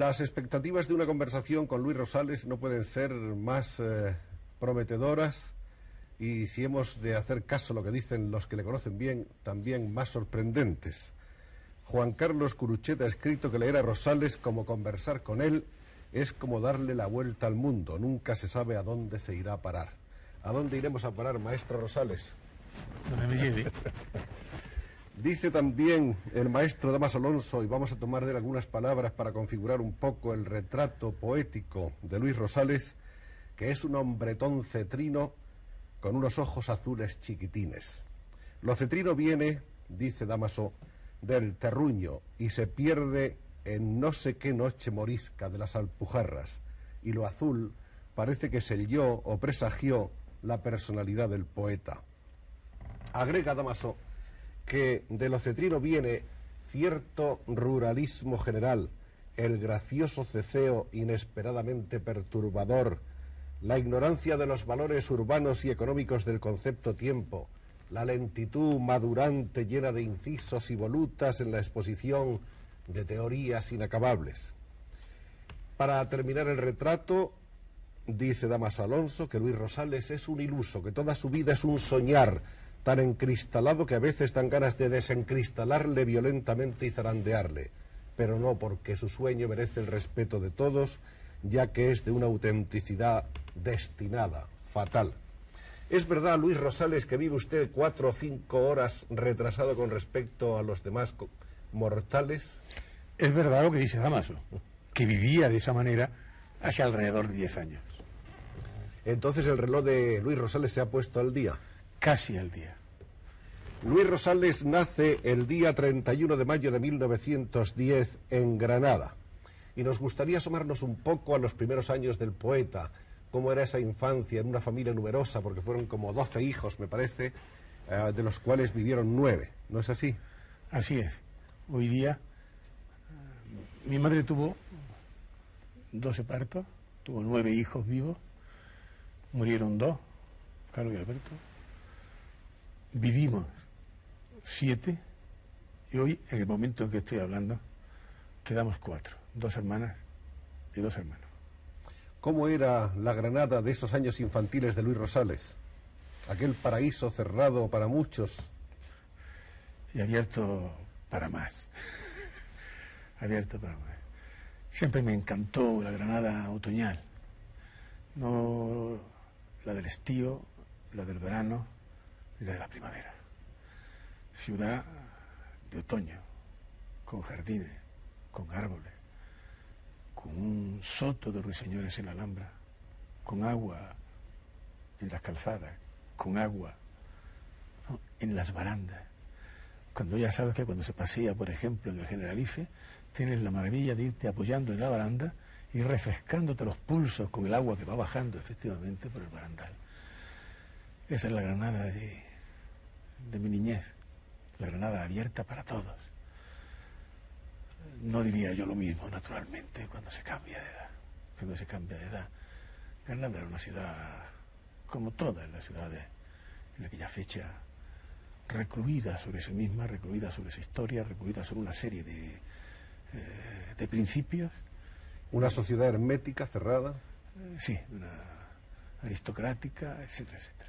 Las expectativas de una conversación con Luis Rosales no pueden ser más eh, prometedoras y si hemos de hacer caso a lo que dicen los que le conocen bien, también más sorprendentes. Juan Carlos Curuchet ha escrito que leer a Rosales como conversar con él es como darle la vuelta al mundo. Nunca se sabe a dónde se irá a parar. ¿A dónde iremos a parar, maestro Rosales? Donde me lleve. Dice también el maestro Damas Alonso, y vamos a tomar de él algunas palabras para configurar un poco el retrato poético de Luis Rosales, que es un hombretón cetrino con unos ojos azules chiquitines. Lo cetrino viene, dice Damaso, del terruño y se pierde en no sé qué noche morisca de las Alpujarras, y lo azul parece que selló o presagió la personalidad del poeta. Agrega Damaso que de lo cetrino viene cierto ruralismo general, el gracioso ceceo inesperadamente perturbador, la ignorancia de los valores urbanos y económicos del concepto tiempo, la lentitud madurante llena de incisos y volutas en la exposición de teorías inacabables. Para terminar el retrato, dice Damaso Alonso que Luis Rosales es un iluso, que toda su vida es un soñar, tan encristalado que a veces dan ganas de desencristalarle violentamente y zarandearle, pero no porque su sueño merece el respeto de todos, ya que es de una autenticidad destinada, fatal. ¿Es verdad, Luis Rosales, que vive usted cuatro o cinco horas retrasado con respecto a los demás mortales? Es verdad lo que dice Damaso, que vivía de esa manera hace alrededor de diez años. Entonces el reloj de Luis Rosales se ha puesto al día casi al día. Luis Rosales nace el día 31 de mayo de 1910 en Granada. Y nos gustaría asomarnos un poco a los primeros años del poeta, cómo era esa infancia en una familia numerosa, porque fueron como 12 hijos, me parece, eh, de los cuales vivieron nueve. ¿No es así? Así es. Hoy día mi madre tuvo 12 partos, tuvo nueve hijos vivos, murieron dos, Carlos y Alberto, vivimos siete y hoy, en el momento en que estoy hablando, quedamos cuatro, dos hermanas y dos hermanos. ¿Cómo era la Granada de esos años infantiles de Luis Rosales? Aquel paraíso cerrado para muchos. Y abierto para más. abierto para más. Siempre me encantó la Granada otoñal. No la del estío, la del verano, la de la primavera. Ciudad de otoño, con jardines, con árboles, con un soto de ruiseñores en la Alhambra, con agua en las calzadas, con agua en las barandas. Cuando ya sabes que cuando se pasea, por ejemplo, en el Generalife, tienes la maravilla de irte apoyando en la baranda y refrescándote los pulsos con el agua que va bajando efectivamente por el barandal. Esa es la Granada de, de mi niñez, la Granada abierta para todos. No diría yo lo mismo, naturalmente, cuando se cambia de edad. Cuando se cambia de edad. Granada era una ciudad, como todas las ciudades en aquella fecha, recluida sobre sí misma, recluida sobre su historia, recluida sobre una serie de, eh, de principios. ¿Una sociedad hermética, cerrada? Eh, sí, una aristocrática, etcétera, etcétera.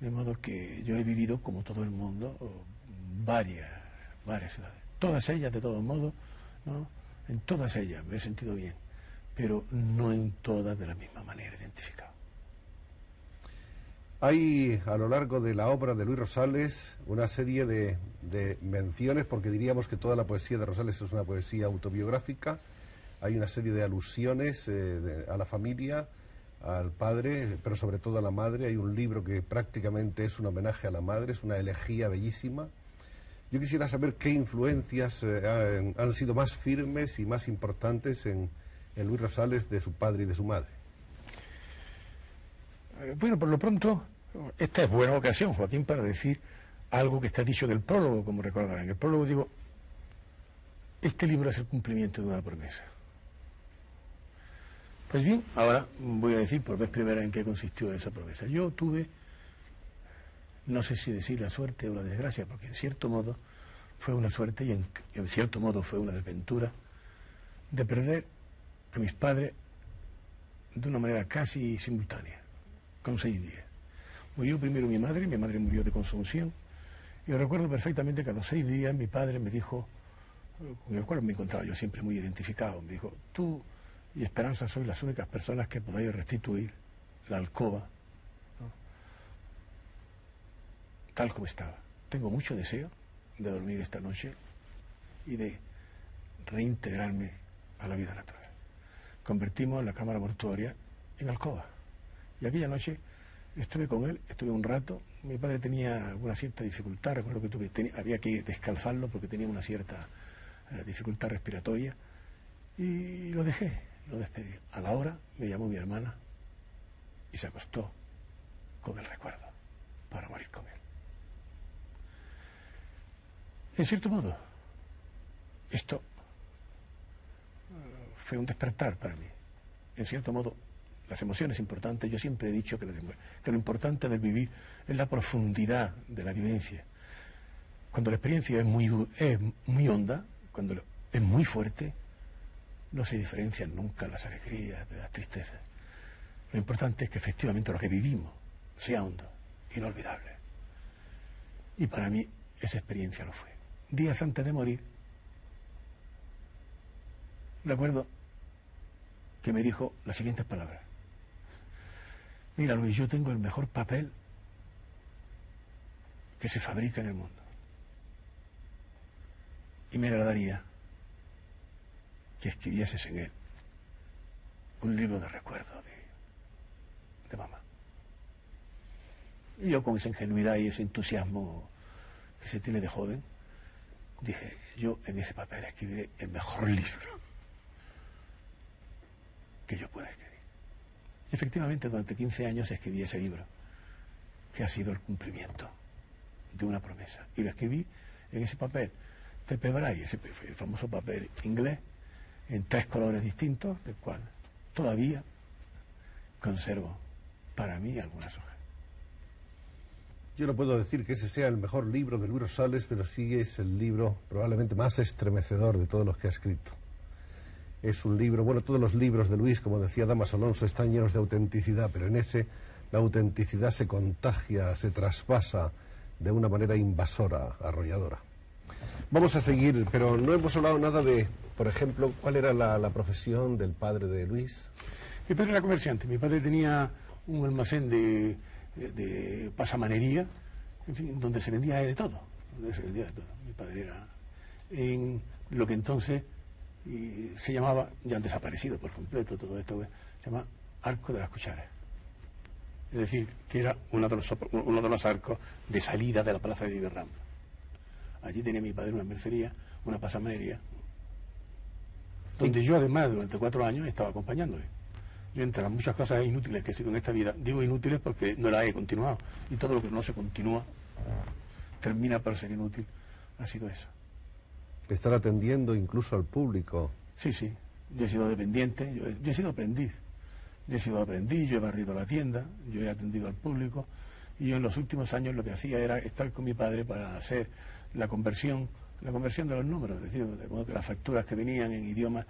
De modo que yo he vivido, como todo el mundo, varias, varias ciudades. Todas ellas, de todos modos, ¿no? en todas ellas me he sentido bien. pero no en todas de la misma manera identificado. Hay a lo largo de la obra de Luis Rosales una serie de, menciones, porque diríamos que toda la poesía de Rosales es una poesía autobiográfica. Hay una serie de alusiones eh, a la familia, al padre, pero sobre todo a la madre. Hay un libro que prácticamente es un homenaje a la madre, es una elegía bellísima. Yo quisiera saber qué influencias eh, han, sido más firmes y más importantes en, Luis Rosales de su padre y de su madre. Eh, bueno, por lo pronto, esta es buena ocasión, Joaquín, para decir algo que está dicho en el prólogo, como recordarán. En el prólogo digo, este libro es el cumplimiento de una promesa. Pues bien, ahora voy a decir por vez primera en qué consistió esa promesa. Yo tuve, no sé si decir la suerte o la desgracia, porque en cierto modo fue una suerte y en cierto modo fue una desventura de perder a mis padres de una manera casi simultánea con seis días. Murió primero mi madre, mi madre murió de consunción. Y recuerdo perfectamente que a los seis días mi padre me dijo, con el cual me encontraba yo siempre muy identificado, me dijo, tú y Esperanza sois las únicas personas que podáis restituir la alcoba tal como estaba. Tengo mucho deseo de dormir esta noche y de reintegrarme a la vida natural. Convertimos la cámara mortuoria en alcoba. Y aquella noche estuve con él, estuve un rato. Mi padre tenía una cierta dificultad, recuerdo que tuve, había que descalzarlo porque tenía una cierta eh, dificultad respiratoria. Y lo dejé, lo despedí. A la hora me llamó mi hermana y se acostó con el recuerdo para morir con él. En cierto modo, esto eh, fue un despertar para mí. En cierto modo, las emociones importantes, yo siempre he dicho que, lo importante del vivir es la profundidad de la vivencia. Cuando la experiencia es muy, muy honda, cuando es muy fuerte, no se diferencian nunca las alegrías de las tristezas. Lo importante es que efectivamente lo que vivimos sea hondo, inolvidable. Y para mí esa experiencia lo fue. Días antes de morir, recuerdo que me dijo las siguientes palabras. Mira, Luis, yo tengo el mejor papel que se fabrica en el mundo. Y me agradaría que escribieses en él un libro de recuerdo de, de mamá. Y yo con esa ingenuidad y ese entusiasmo que se tiene de joven, dije, yo en ese papel escribiré el mejor libro que yo pueda escribir. Efectivamente, durante 15 años escribí ese libro, que ha sido el cumplimiento de una promesa. Y lo escribí en ese papel, Tepe Bray, ese el famoso papel inglés, en tres colores distintos, del cual todavía conservo para mí algunas hojas. Yo no puedo decir que ese sea el mejor libro de Luis Rosales, pero sí es el libro probablemente más estremecedor de todos los que ha escrito. Es un libro, bueno, todos los libros de Luis, como decía Damas Alonso, están llenos de autenticidad, pero en ese la autenticidad se contagia, se traspasa de una manera invasora, arrolladora. Vamos a seguir, pero no hemos hablado nada de, por ejemplo, cuál era la, profesión del padre de Luis. Mi padre era comerciante, mi padre tenía un almacén de, de pasamanería, en fin, donde se vendía de todo. Mi padre era en lo que entonces y se llamaba, ya han desaparecido por completo todo esto, se llama Arco de las Cucharas. Es decir, que era uno de los, uno de los arcos de salida de la plaza de Iberramba. Allí tenía mi padre una mercería, una pasamanería, donde yo además durante cuatro años estaba acompañándole. Yo entre las muchas cosas inútiles que he sido en esta vida, digo inútiles porque no las he continuado. Y todo lo que no se continúa termina por ser inútil. Ha sido eso estar atendiendo incluso al público. Sí, sí. Yo he sido dependiente, yo he, sido aprendiz. Yo he sido aprendiz, yo he barrido la tienda, yo he atendido al público. Y yo en los últimos años lo que hacía era estar con mi padre para hacer la conversión, la conversión de los números, es decir, de modo que las facturas que venían en idiomas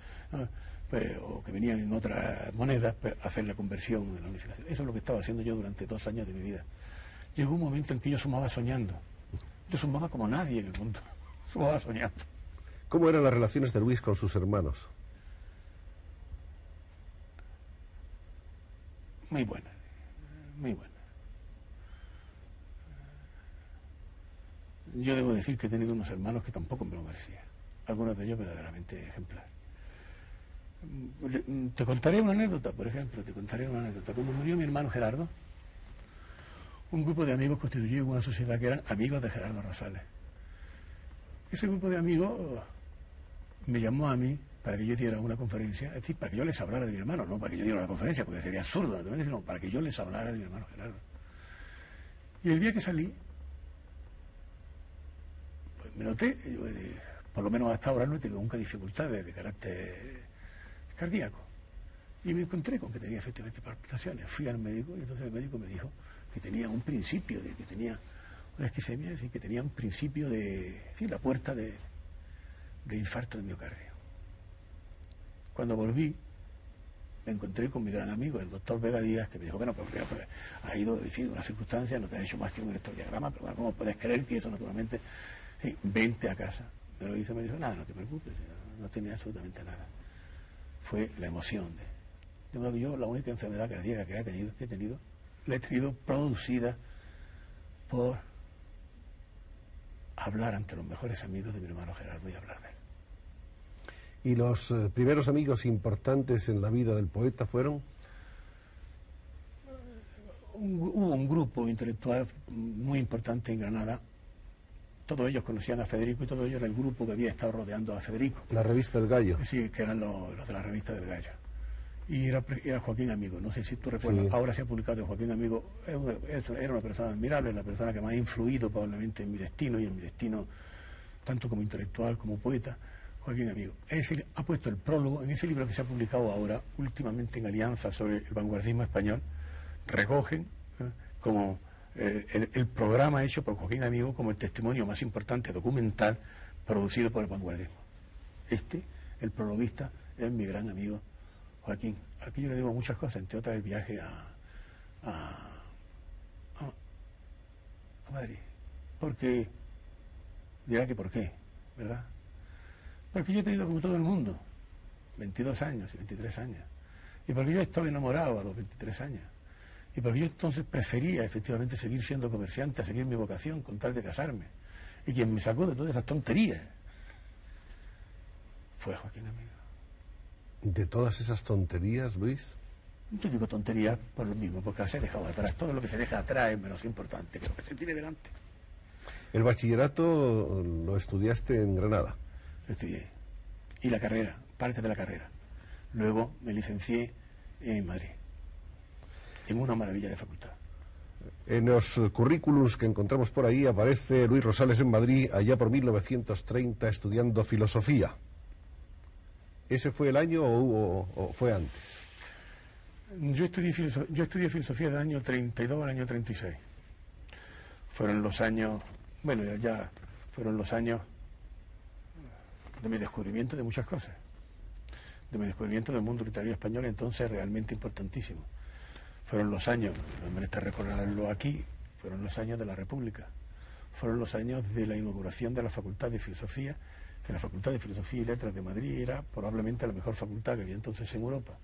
pues, o que venían en otras monedas, pues, hacer la conversión en la unificación. Eso es lo que estaba haciendo yo durante dos años de mi vida. Llegó un momento en que yo sumaba soñando. Yo sumaba como nadie en el mundo. Sumaba soñando. ¿Cómo eran las relaciones de Luis con sus hermanos? muy buena, muy buena. Yo debo decir que he tenido unos hermanos que tampoco me lo merecía, algunos de ellos verdaderamente ejemplar. Te contaré una anécdota, por ejemplo, te contaré una anécdota. Cuando murió mi hermano Gerardo, un grupo de amigos constituyó una sociedad que eran amigos de Gerardo Rosales. Ese grupo de amigos me llamó a mí para que yo diera una conferencia, es decir, para que yo les hablara de mi hermano, no para que yo diera una conferencia, porque sería absurdo, sino para que yo les hablara de mi hermano Gerardo. Y el día que salí, me noté, por lo menos hasta ahora no he tenido nunca dificultades de carácter cardíaco. Y me encontré con que tenía efectivamente palpitaciones. Fui al médico y entonces el médico me dijo que tenía un principio, de que tenía una esquizemia, es que tenía un principio de, la puerta de, de infarto de miocardio. Cuando volví, me encontré con mi gran amigo, el doctor Vega Díaz, que me dijo, bueno, pues, pues ha ido, en fin, una circunstancia, no te ha hecho más que un electrodiagrama, pero bueno, ¿cómo puedes creer que eso naturalmente, sí, vente a casa? Me lo hizo, me dijo, nada, no te preocupes, no tenía absolutamente nada. Fue la emoción de... De modo que yo la única enfermedad cardíaca que he tenido, que he tenido la he tenido producida por hablar ante los mejores amigos de mi hermano Gerardo y hablar de él. ¿Y los eh, primeros amigos importantes en la vida del poeta fueron? hubo un grupo intelectual muy importante en Granada. Todos ellos conocían a Federico y todo ellos era el grupo que había estado rodeando a Federico. La revista El Gallo. Sí, que eran los, los de la revista del Gallo y era, Joaquín Amigo. No sé si tú recuerdas, ahora se ha publicado Joaquín Amigo. Era una persona admirable, la persona que más ha influido probablemente en mi destino y en mi destino, tanto como intelectual como poeta. Joaquín Amigo. Ese, ha puesto el prólogo en ese libro que se ha publicado ahora, últimamente en alianza sobre el vanguardismo español. Recogen ¿eh? como el, programa hecho por Joaquín Amigo como el testimonio más importante documental producido por el vanguardismo. Este, el prologuista, es mi gran amigo Joaquín, aquí yo le debo muchas cosas, entre otras el viaje a, a, Madrid. Porque, dirá que por qué, ¿verdad? Porque yo he tenido como todo el mundo, 22 años y 23 años. Y porque yo estaba enamorado a los 23 años. Y porque yo entonces prefería efectivamente seguir siendo comerciante, a seguir mi vocación, con tal de casarme. Y quien me sacó de todas esas tonterías fue Joaquín Amigo de todas esas tonterías, Luis? Yo digo tonterías por lo mismo, porque las he dejado atrás. Todo lo que se deja atrás es menos importante que lo que se tiene delante. ¿El bachillerato lo estudiaste en Granada? Lo estudié. Y la carrera, parte de la carrera. Luego me licencié en Madrid, en una maravilla de facultad. En los currículums que encontramos por ahí aparece Luis Rosales en Madrid allá por 1930 estudiando filosofía. ¿Ese fue el año o, fue antes? Yo estudié, yo estudié filosofía del año 32 al año 36. Fueron los años, bueno, ya fueron los años de mi descubrimiento de muchas cosas. De mi descubrimiento del mundo literario español, entonces realmente importantísimo. Fueron los años, no me está recordarlo aquí, fueron los años de la República. Fueron los años de la inauguración de la Facultad de Filosofía que la Facultad de Filosofía y Letras de Madrid era probablemente la mejor facultad que había entonces en Europa,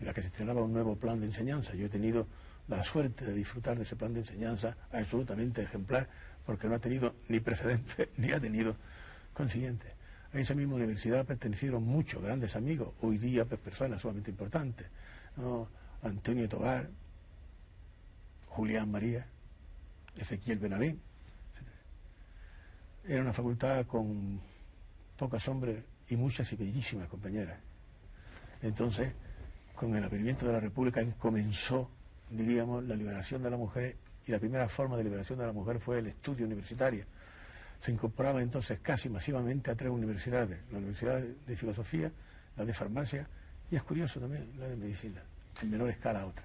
en la que se estrenaba un nuevo plan de enseñanza. Yo he tenido la suerte de disfrutar de ese plan de enseñanza absolutamente ejemplar, porque no ha tenido ni precedente ni ha tenido consiguiente. A esa misma universidad pertenecieron muchos grandes amigos, hoy día pues, personas sumamente importantes. Antonio Tobar, Julián María, Ezequiel Benavén. Era una facultad con pocas hombres y muchas y bellísimas compañeras. Entonces, con el advenimiento de la República comenzó, diríamos, la liberación de la mujer y la primera forma de liberación de la mujer fue el estudio universitario. Se incorporaba entonces casi masivamente a tres universidades, la Universidad de Filosofía, la de Farmacia y es curioso también la de Medicina, en menor escala a otra.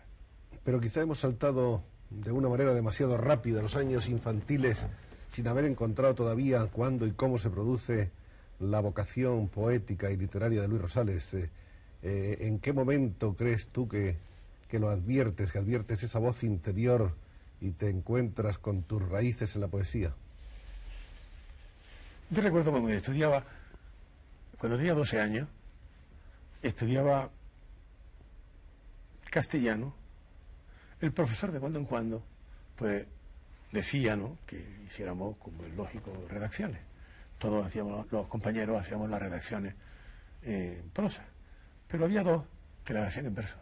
Pero quizá hemos saltado de una manera demasiado rápida los años infantiles sin haber encontrado todavía cuándo y cómo se produce la vocación poética y literaria de Luis Rosales, eh, eh, ¿en qué momento crees tú que, que lo adviertes, que adviertes esa voz interior y te encuentras con tus raíces en la poesía? Yo recuerdo cuando estudiaba, cuando tenía 12 años, estudiaba castellano el profesor de cuando en cuando, pues decía, ¿no? Que hiciéramos, como es lógico, redacciones. Todos hacíamos, los compañeros hacíamos las redacciones en prosa. Pero había dos que las hacían en verso.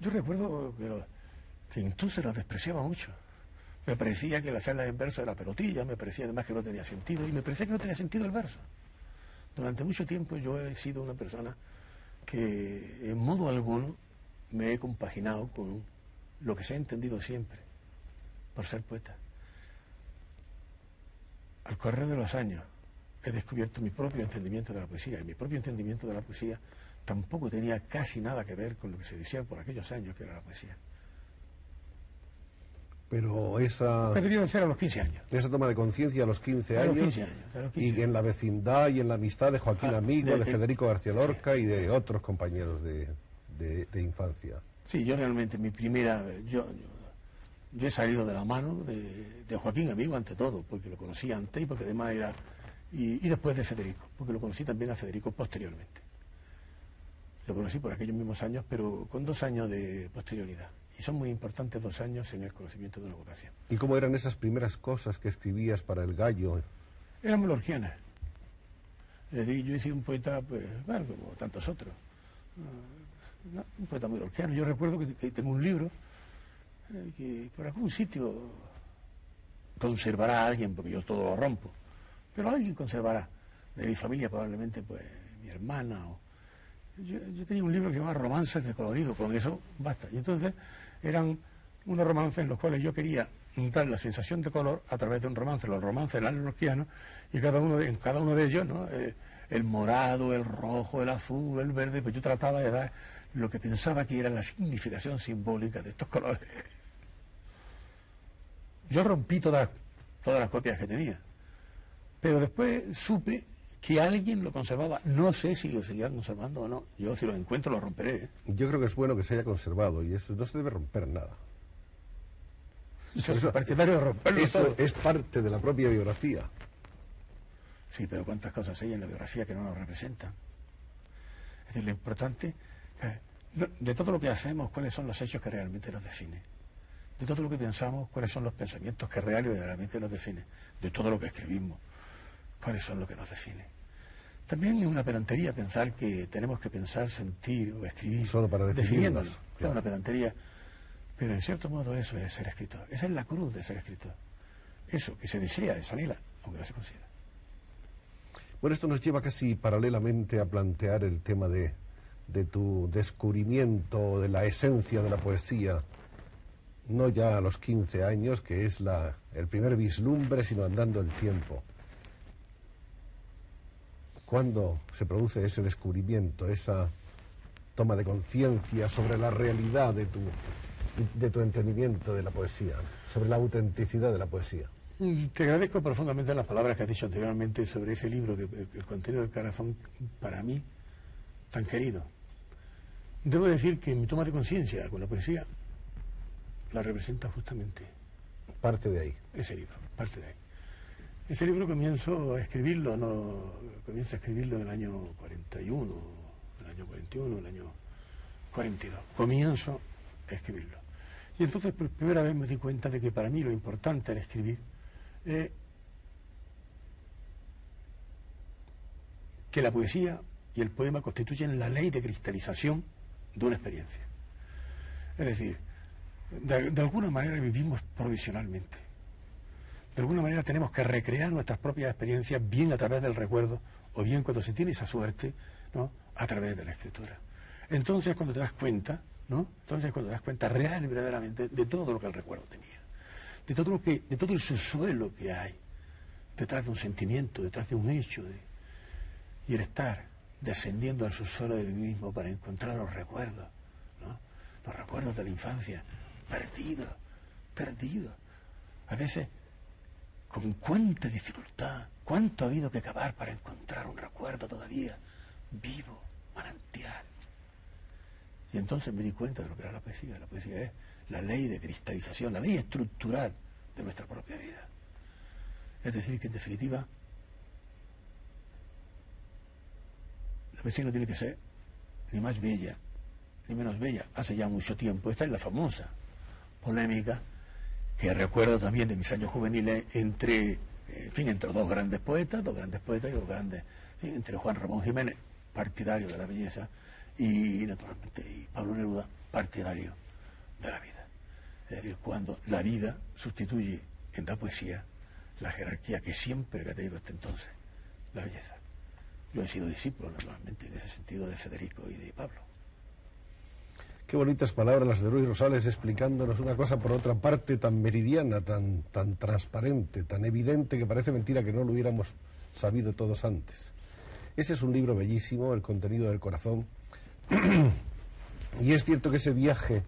Yo recuerdo que, que entonces los despreciaba mucho. Me parecía que la hacerlas en verso era pelotilla, me parecía además que no tenía sentido, y me parecía que no tenía sentido el verso. Durante mucho tiempo yo he sido una persona que en modo alguno me he compaginado con lo que se ha entendido siempre, por ser poeta. Al correr de los años he descubierto mi propio entendimiento de la poesía, y mi propio entendimiento de la poesía tampoco tenía casi nada que ver con lo que se decía por aquellos años que era la poesía. Pero esa... Pero ser a los 15 años. Esa toma de conciencia a los 15 A años. los 15 años, a los 15 y en la vecindad y en la amistad de Joaquín Ah, Amigo, de- de, de- Federico García Lorca y de otros compañeros de infancia. Sí, yo realmente, mi primera. Yo, yo, he salido de la mano de, de Joaquín Amigo ante todo, porque lo conocí antes y porque además era. Y, y después de Federico, porque lo conocí también a Federico posteriormente. Lo conocí por aquellos mismos años, pero con dos años de posterioridad. Y son muy importantes dos años en el conocimiento de una vocación. ¿Y cómo eran esas primeras cosas que escribías para el gallo? Eran. Es decir, yo he sido un poeta, pues, bueno, como tantos otros. No, un poeta melorquiano. Yo recuerdo que, tengo un libro eh, que por algún sitio conservará a alguien, porque yo todo lo rompo, pero alguien conservará. De mi familia probablemente, pues, mi hermana o... Yo, tenía un libro que se llamaba Romances de colorido, con eso basta. Y entonces eran unos romances en los cuales yo quería dar la sensación de color a través de un romance, los romances lalorquianos, y cada uno en cada uno de ellos, ¿no? Eh, el morado, el rojo, el azul, el verde, pues yo trataba de dar lo que pensaba que era la significación simbólica de estos colores. Yo rompí todas, todas las copias que tenía, pero después supe que alguien lo conservaba. No sé si lo seguirán conservando o no. Yo si lo encuentro lo romperé. ¿eh? Yo creo que es bueno que se haya conservado y eso no se debe romper nada. Eso- de Eso es parte de la propia biografía. Sí, pero cuántas cosas hay en la biografía que no nos representan. Es decir, lo importante, de todo lo que hacemos, cuáles son los hechos que realmente nos definen. De todo lo que pensamos, cuáles son los pensamientos que real y verdaderamente nos definen. De todo lo que escribimos, cuáles son los que nos definen. También es una pedantería pensar que tenemos que pensar, sentir o escribir Solo para definirnos, definiéndonos. Es claro. una pedantería. Pero en cierto modo eso es ser escritor. Esa es la cruz de ser escritor. Eso que se desea, es anhela, aunque no se consiga. Bueno, esto nos lleva casi paralelamente a plantear el tema de, de tu descubrimiento de la esencia de la poesía, no ya a los 15 años, que es la, el primer vislumbre, sino andando el tiempo. ¿Cuándo se produce ese descubrimiento, esa toma de conciencia sobre la realidad de tu, de tu entendimiento de la poesía, sobre la autenticidad de la poesía? Te agradezco profundamente las palabras que has dicho anteriormente sobre ese libro, que el contenido del carafón, para mí, tan querido. Debo decir que mi toma de conciencia con la poesía la representa justamente Parte de ahí. ese libro, parte de ahí. Ese libro comienzo a escribirlo, no, comienzo a escribirlo en el año 41, el año 41, el año 42. Comienzo a escribirlo. Y entonces por primera vez me di cuenta de que para mí lo importante al escribir es que la poesía y el poema constituyen la ley de cristalización de una experiencia. Es decir, de, alguna manera vivimos provisionalmente. De alguna manera tenemos que recrear nuestras propias experiencias bien a través del recuerdo o bien cuando se tiene esa suerte, ¿no? a través de la escritura. Entonces cuando te das cuenta, ¿no? Entonces cuando te das cuenta real y verdaderamente de todo lo que el recuerdo tenía, de todo lo que, de todo el subsuelo que hay detrás de un sentimiento, detrás de un hecho, de- y el estar descendiendo al subsuelo de mí mismo para encontrar los recuerdos, ¿no? Los recuerdos de la infancia, perdidos, perdidos. A veces con cuánta dificultad, cuánto ha habido que cavar para encontrar un recuerdo todavía vivo, manantial. Y entonces me di cuenta de lo que era la poesía. La poesía es la ley de cristalización, la ley estructural de nuestra propia vida. Es decir, que en definitiva, la no tiene que ser ni más bella, ni menos bella. Hace ya mucho tiempo, esta es la famosa polémica que recuerdo también de mis años juveniles entre, eh, en fin, entre dos grandes poetas, dos grandes poetas y dos grandes, entre Juan Ramón Jiménez, partidario de la belleza, y naturalmente Pablo Neruda, partidario de la vida. Es decir, cuando la vida sustituye en la poesía la jerarquía que siempre ha tenido hasta entonces, la belleza. Yo he sido discípulo, naturalmente, en ese sentido de Federico y de Pablo. Qué bonitas palabras las de Luis Rosales explicándonos una cosa por otra parte tan meridiana, tan, tan transparente, tan evidente que parece mentira que no lo hubiéramos sabido todos antes. Ese es un libro bellísimo, El contenido del corazón. y es cierto que ese viaje,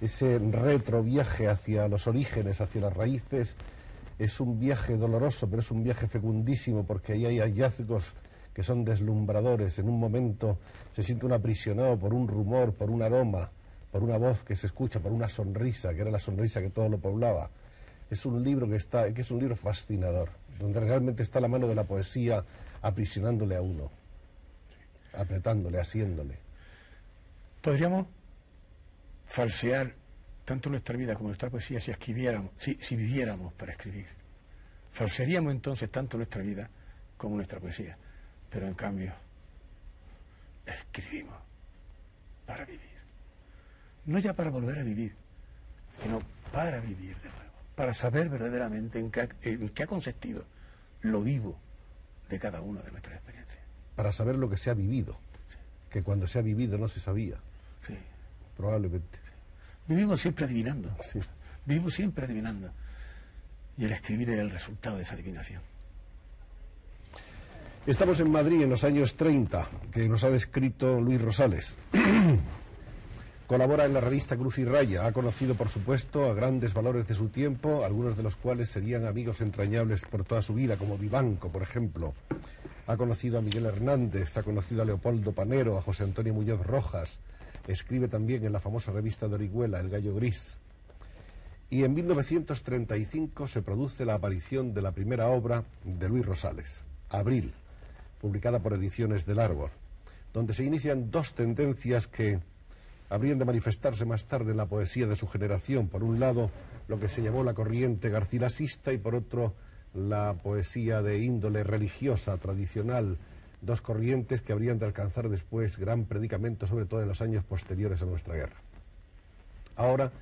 ese retro viaje hacia los orígenes, hacia las raíces, es un viaje doloroso, pero es un viaje fecundísimo porque ahí hay hallazgos que son deslumbradores. En un momento se siente un aprisionado por un rumor, por un aroma, por una voz que se escucha, por una sonrisa, que era la sonrisa que todo lo poblaba. Es un libro que está, que es un libro fascinador, donde realmente está la mano de la poesía aprisionándole a uno, apretándole, asiéndole. Podríamos falsear tanto nuestra vida como nuestra poesía si escribiéramos, si, si viviéramos para escribir. Falsearíamos entonces tanto nuestra vida como nuestra poesía. Pero en cambio, escribimos para vivir. No ya para volver a vivir, sino para vivir de nuevo, para saber verdaderamente en qué, en qué ha consistido lo vivo de cada una de nuestras experiencias. Para saber lo que se ha vivido, que cuando se ha vivido no se sabía. Sí. Probablemente. Vivimos siempre adivinando. Sí. Vivimos siempre adivinando. Y el escribir es el resultado de esa adivinación. Estamos en Madrid en los años 30, que nos ha descrito Luis Rosales. Colabora en la revista Cruz y Raya. Ha conocido, por supuesto, a grandes valores de su tiempo, algunos de los cuales serían amigos entrañables por toda su vida, como Vivanco, por ejemplo. Ha conocido a Miguel Hernández, ha conocido a Leopoldo Panero, a José Antonio Muñoz Rojas. Escribe también en la famosa revista de Orihuela, El Gallo Gris. Y en 1935 se produce la aparición de la primera obra de Luis Rosales, Abril, publicada por Ediciones del Árbol, donde se inician dos tendencias que habrían de manifestarse más tarde en la poesía de su generación. Por un lado, lo que se llamó la corriente garcilasista y por otro, la poesía de índole religiosa tradicional. Dos corrientes que habrían de alcanzar después gran predicamento, sobre todo en los años posteriores a nuestra guerra. Ahora,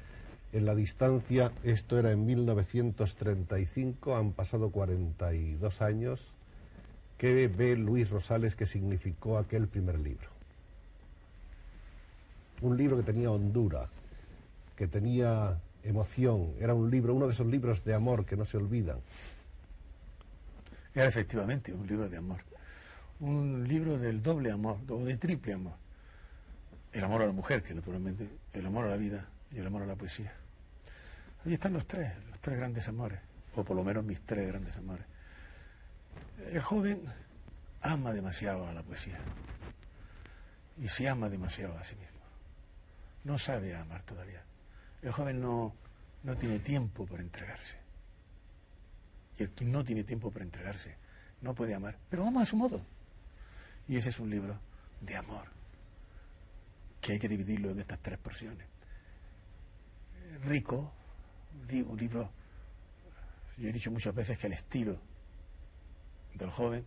en la distancia, esto era en 1935, han pasado 42 años. ¿Qué ve Luis Rosales que significó aquel primer libro? un libro que tenía hondura, que tenía emoción, era un libro, uno de esos libros de amor que no se olvidan. Era efectivamente un libro de amor, un libro del doble amor, o de triple amor. El amor a la mujer, que naturalmente, el amor a la vida y el amor a la poesía. Ahí están los tres, los tres grandes amores, o por lo menos mis tres grandes amores. El joven ama demasiado a la poesía y se ama demasiado a sí mismo no sabe amar todavía. El joven no, no tiene tiempo para entregarse. Y el que no tiene tiempo para entregarse no puede amar, pero ama a su modo. Y ese es un libro de amor, que hay que dividirlo en estas tres porciones. Rico, un libro, yo he dicho muchas veces que el estilo del joven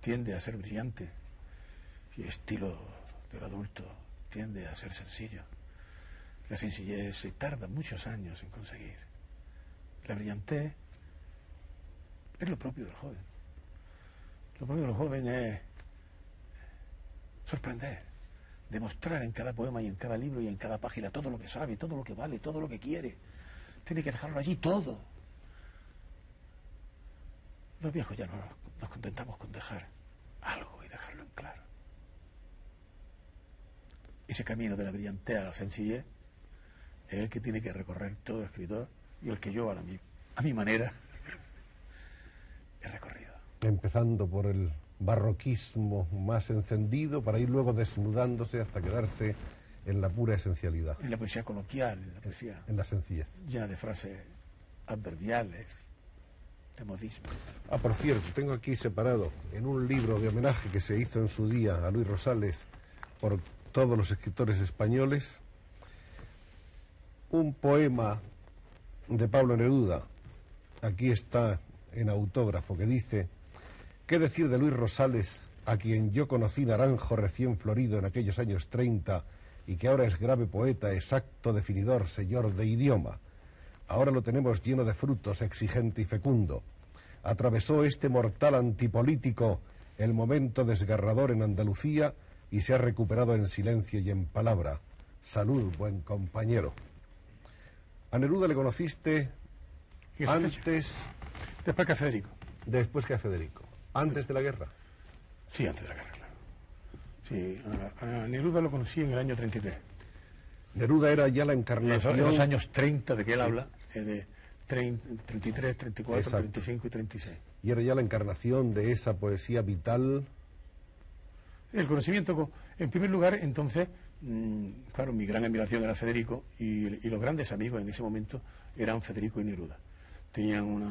tiende a ser brillante y el estilo del adulto tiende a ser sencillo. La sencillez se tarda muchos años en conseguir. La brillantez es lo propio del joven. Lo propio del joven es sorprender, demostrar en cada poema y en cada libro y en cada página todo lo que sabe, todo lo que vale, todo lo que quiere. Tiene que dejarlo allí todo. Los viejos ya no nos contentamos con dejar algo y dejarlo en claro ese camino de la brillantez a la sencillez es el que tiene que recorrer todo escritor y el que yo a, mi, a mi manera he recorrido. Empezando por el barroquismo más encendido para ir luego desnudándose hasta quedarse en la pura esencialidad. En la poesía coloquial, en la poesía. En la sencillez. Llena de frases adverbiales, Ah, por cierto, tengo aquí separado en un libro de homenaje que se hizo en su día a Luis Rosales por todos los escritores españoles, un poema de Pablo Neruda, aquí está en autógrafo, que dice, ¿qué decir de Luis Rosales, a quien yo conocí naranjo recién florido en aquellos años 30 y que ahora es grave poeta, exacto definidor, señor de idioma? Ahora lo tenemos lleno de frutos, exigente y fecundo. Atravesó este mortal antipolítico el momento desgarrador en Andalucía y se ha recuperado en silencio y en palabra. Salud, buen compañero. A Neruda le conociste antes... Después que a Federico. Después que a Federico. ¿Antes de la guerra? Sí, antes de la guerra, claro. Sí, a, Neruda lo conocí en el año 33. Neruda era ya la encarnación... En los años 30 de que él habla, de 33, 34, 35 y 36. Y era ya la encarnación de esa poesía vital. El conocimiento, en primer lugar, entonces, mm, claro, mi gran admiración era Federico y, los grandes amigos en ese momento eran Federico y Neruda. Tenían una,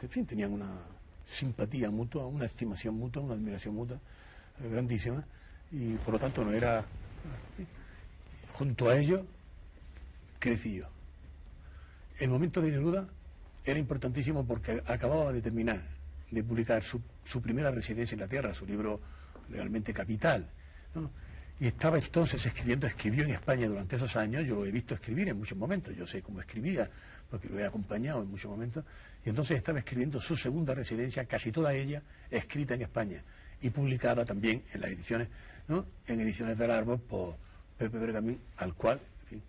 en fin, tenían una simpatía mutua, una estimación mutua, una admiración mutua eh, grandísima y por lo tanto no era, junto a ellos, crecí yo. El momento de Neruda era importantísimo porque acababa de terminar de publicar su, primera residencia en la Tierra, su libro realmente capital. Y estaba entonces escribiendo, escribió en España durante esos años, yo lo he visto escribir en muchos momentos, yo sé cómo escribía, porque lo he acompañado en muchos momentos, y entonces estaba escribiendo su segunda residencia, casi toda ella escrita en España, y publicada también en las ediciones, ¿no? en ediciones del árbol por Pepe Bergamín, al cual eh,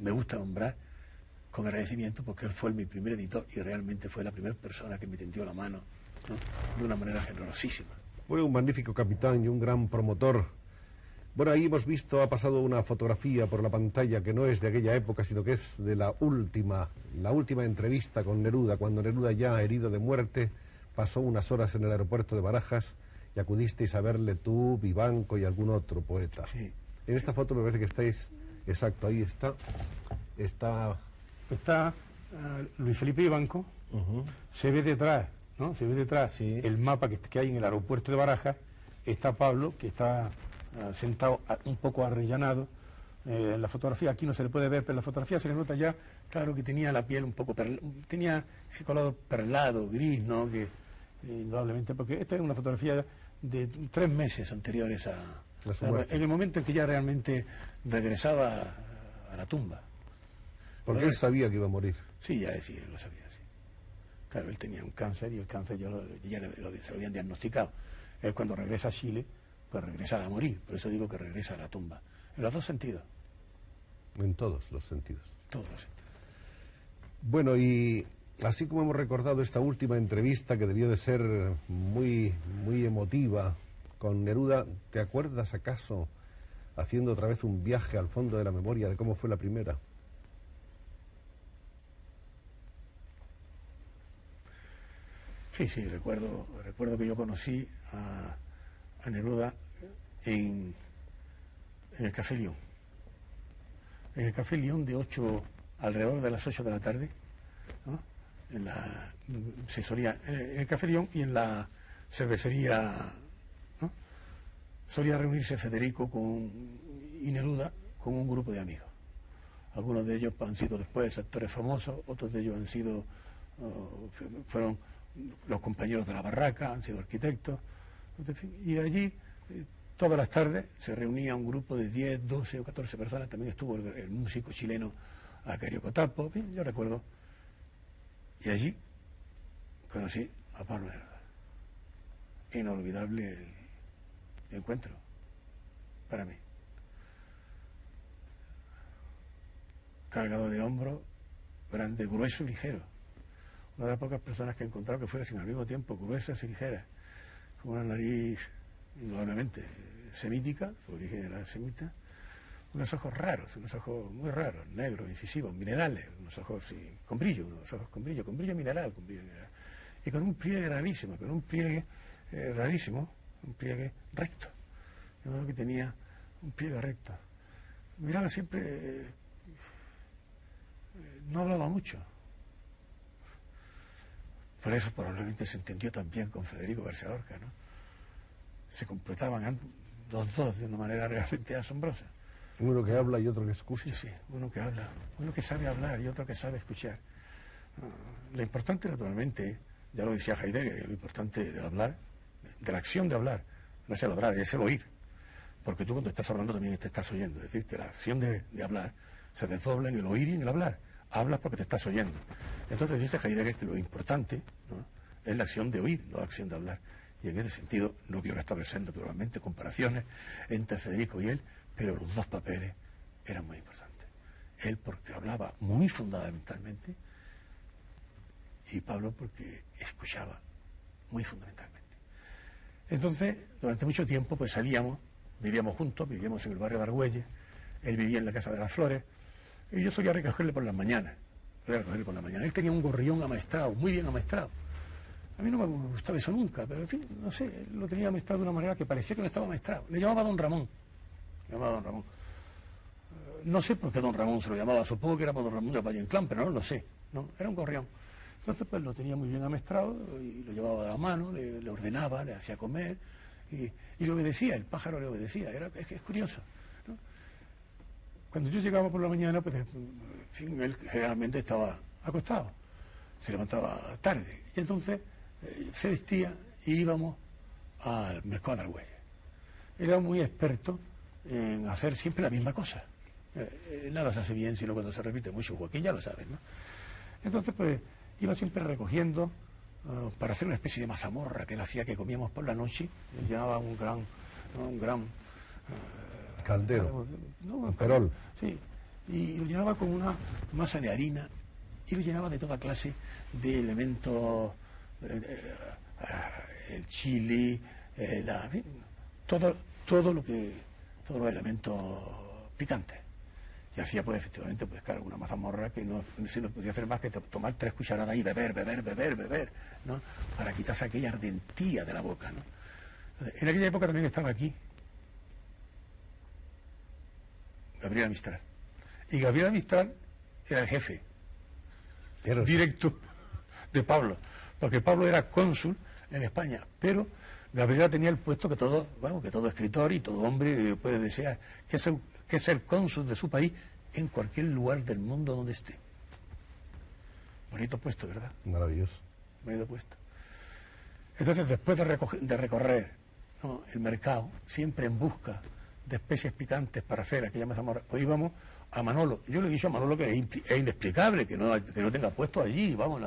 me gusta nombrar con agradecimiento porque él fue mi primer editor y realmente fue la primera persona que me tendió la mano de una manera generosísima. Fue un magnífico capitán y un gran promotor. Bueno, ahí hemos visto, ha pasado una fotografía por la pantalla que no es de aquella época, sino que es de la última, la última entrevista con Neruda, cuando Neruda ya herido de muerte pasó unas horas en el aeropuerto de Barajas y acudisteis a verle tú, Vivanco y algún otro poeta. Sí. En esta foto me parece que estáis, exacto, ahí está, está está ah, Luis Felipe Ibanco, se ve detrás, ¿no? Se ve detrás el mapa que, hay en el aeropuerto de Barajas, está Pablo, que está ah, sentado un poco arrellanado. Eh, en la fotografía, aquí no se le puede ver, pero en la fotografía se le nota ya, claro, que tenía la piel un poco, tenía ese color perlado, gris, ¿no? Que indudablemente, porque esta es una fotografía de tres meses anteriores a, en el momento en que ya realmente regresaba a la tumba. Porque él sabía que iba a morir. Sí, ya sí, él lo sabía, sí. Claro, él tenía un cáncer y el cáncer ya, lo, ya lo, se lo habían diagnosticado. Él cuando regresa a Chile, pues regresa a morir. Por eso digo que regresa a la tumba. En los dos sentidos. En todos los sentidos. Todos los sentidos. Bueno, y así como hemos recordado esta última entrevista que debió de ser muy, muy emotiva con Neruda, ¿te acuerdas acaso haciendo otra vez un viaje al fondo de la memoria de cómo fue la primera? Sí, sí, recuerdo, recuerdo que yo conocí a, Neruda en, el Café León. En el Café León de 8, alrededor de las 8 de la tarde, en la, se solía, en el Café León y en la cervecería, solía reunirse Federico con, y Neruda con un grupo de amigos. Algunos de ellos han sido después actores famosos, otros de ellos han sido, oh, fueron los compañeros de la barraca han sido arquitectos, y allí eh, todas las tardes se reunía un grupo de 10, 12 o 14 personas, también estuvo el, músico chileno Acario Cotapo, yo recuerdo, y allí conocí a Pablo Neruda. Inolvidable encuentro para mí. Cargado de hombros, grande, grueso ligero una de las pocas personas que he encontrado que fuera sin al mismo tiempo gruesas y ligeras, con una nariz indudablemente semítica, su origen era semita, unos ojos raros, unos ojos muy raros, negros, incisivos, minerales, unos ojos con brillo, unos ojos con brillo, con brillo mineral, con brillo mineral, y con un pliegue rarísimo, con un pliegue eh, rarísimo, un pliegue recto, de modo que tenía un pliegue recto. Miraba siempre, eh, no hablaba mucho, por eso probablemente se entendió también con Federico García Lorca, ¿no? Se completaban los dos de una manera realmente asombrosa. Uno que habla y otro que escucha. Sí, sí, uno que habla, uno que sabe hablar y otro que sabe escuchar. Ah, lo importante, naturalmente, ya lo decía Heidegger, lo importante del hablar, de la acción de hablar, no es el hablar, es el oír. Porque tú cuando estás hablando también te estás oyendo. Es decir, que la acción de, de hablar se desdobla en el oír y en el hablar. Hablas porque te estás oyendo. Entonces dice Heidegger que lo importante es la acción de oír, no la acción de hablar. Y en ese sentido no quiero establecer naturalmente comparaciones entre Federico y él, pero los dos papeles eran muy importantes. Él porque hablaba muy fundamentalmente y Pablo porque escuchaba muy fundamentalmente. Entonces, durante mucho tiempo pues salíamos, vivíamos juntos, vivíamos en el barrio de Argüelles, él vivía en la Casa de las Flores, y yo solía recogerle por las mañanas, recogerle por las mañanas. Él tenía un gorrión amaestrado, muy bien amaestrado. A mí no me gustaba eso nunca, pero en fin, no sé, lo tenía amaestrado de una manera que parecía que no estaba amaestrado. Le llamaba Don Ramón, le llamaba Don Ramón. Eh, no sé por qué Don Ramón se lo llamaba, supongo que era por Don Ramón de Valle Inclán, pero no lo sé, no, era un gorrión. Entonces, pues lo tenía muy bien amaestrado y lo llevaba de la mano, le, ordenaba, le hacía comer y, y, le obedecía, el pájaro le obedecía. Era, es curioso. Cuando yo llegaba por la mañana, pues él generalmente estaba acostado, se levantaba tarde y entonces eh, se vestía y íbamos al mercado de Argüelles. Era muy experto en hacer siempre la misma cosa. Eh, eh, nada se hace bien sino cuando se repite mucho. Joaquín ya lo sabes, ¿no? Entonces, pues iba siempre recogiendo uh, para hacer una especie de mazamorra que él hacía que comíamos por la noche. Llevaba un gran, un gran caldero, no, un perol. Sí, y lo llenaba con una masa de harina y lo llenaba de toda clase de elementos, eh, uh, el chili, eh, la, todo, todo lo que, todos los elementos picantes. Y hacía, pues, efectivamente, pues, claro, una mazamorra que no, se no podía hacer más que tomar tres cucharadas y beber, beber, beber, beber, ¿no? Para quitarse aquella ardentía de la boca, ¿no? En aquella época también estaba aquí Gabriela Mistral. Y Gabriela Mistral era el jefe Era directo de Pablo, porque Pablo era cónsul en España, pero Gabriela tenía el puesto que todo, bueno, que todo escritor y todo hombre puede desear, que es el, que es el cónsul de su país en cualquier lugar del mundo donde esté. Bonito puesto, ¿verdad? Maravilloso. Bonito puesto. Entonces, después de, recoger, de recorrer ¿no? el mercado, siempre en busca de especies picantes para hacer aquella mazamorra, pues íbamos a Manolo. Yo le he dicho a Manolo que es, inexplicable que no, que no tenga puesto allí, vamos,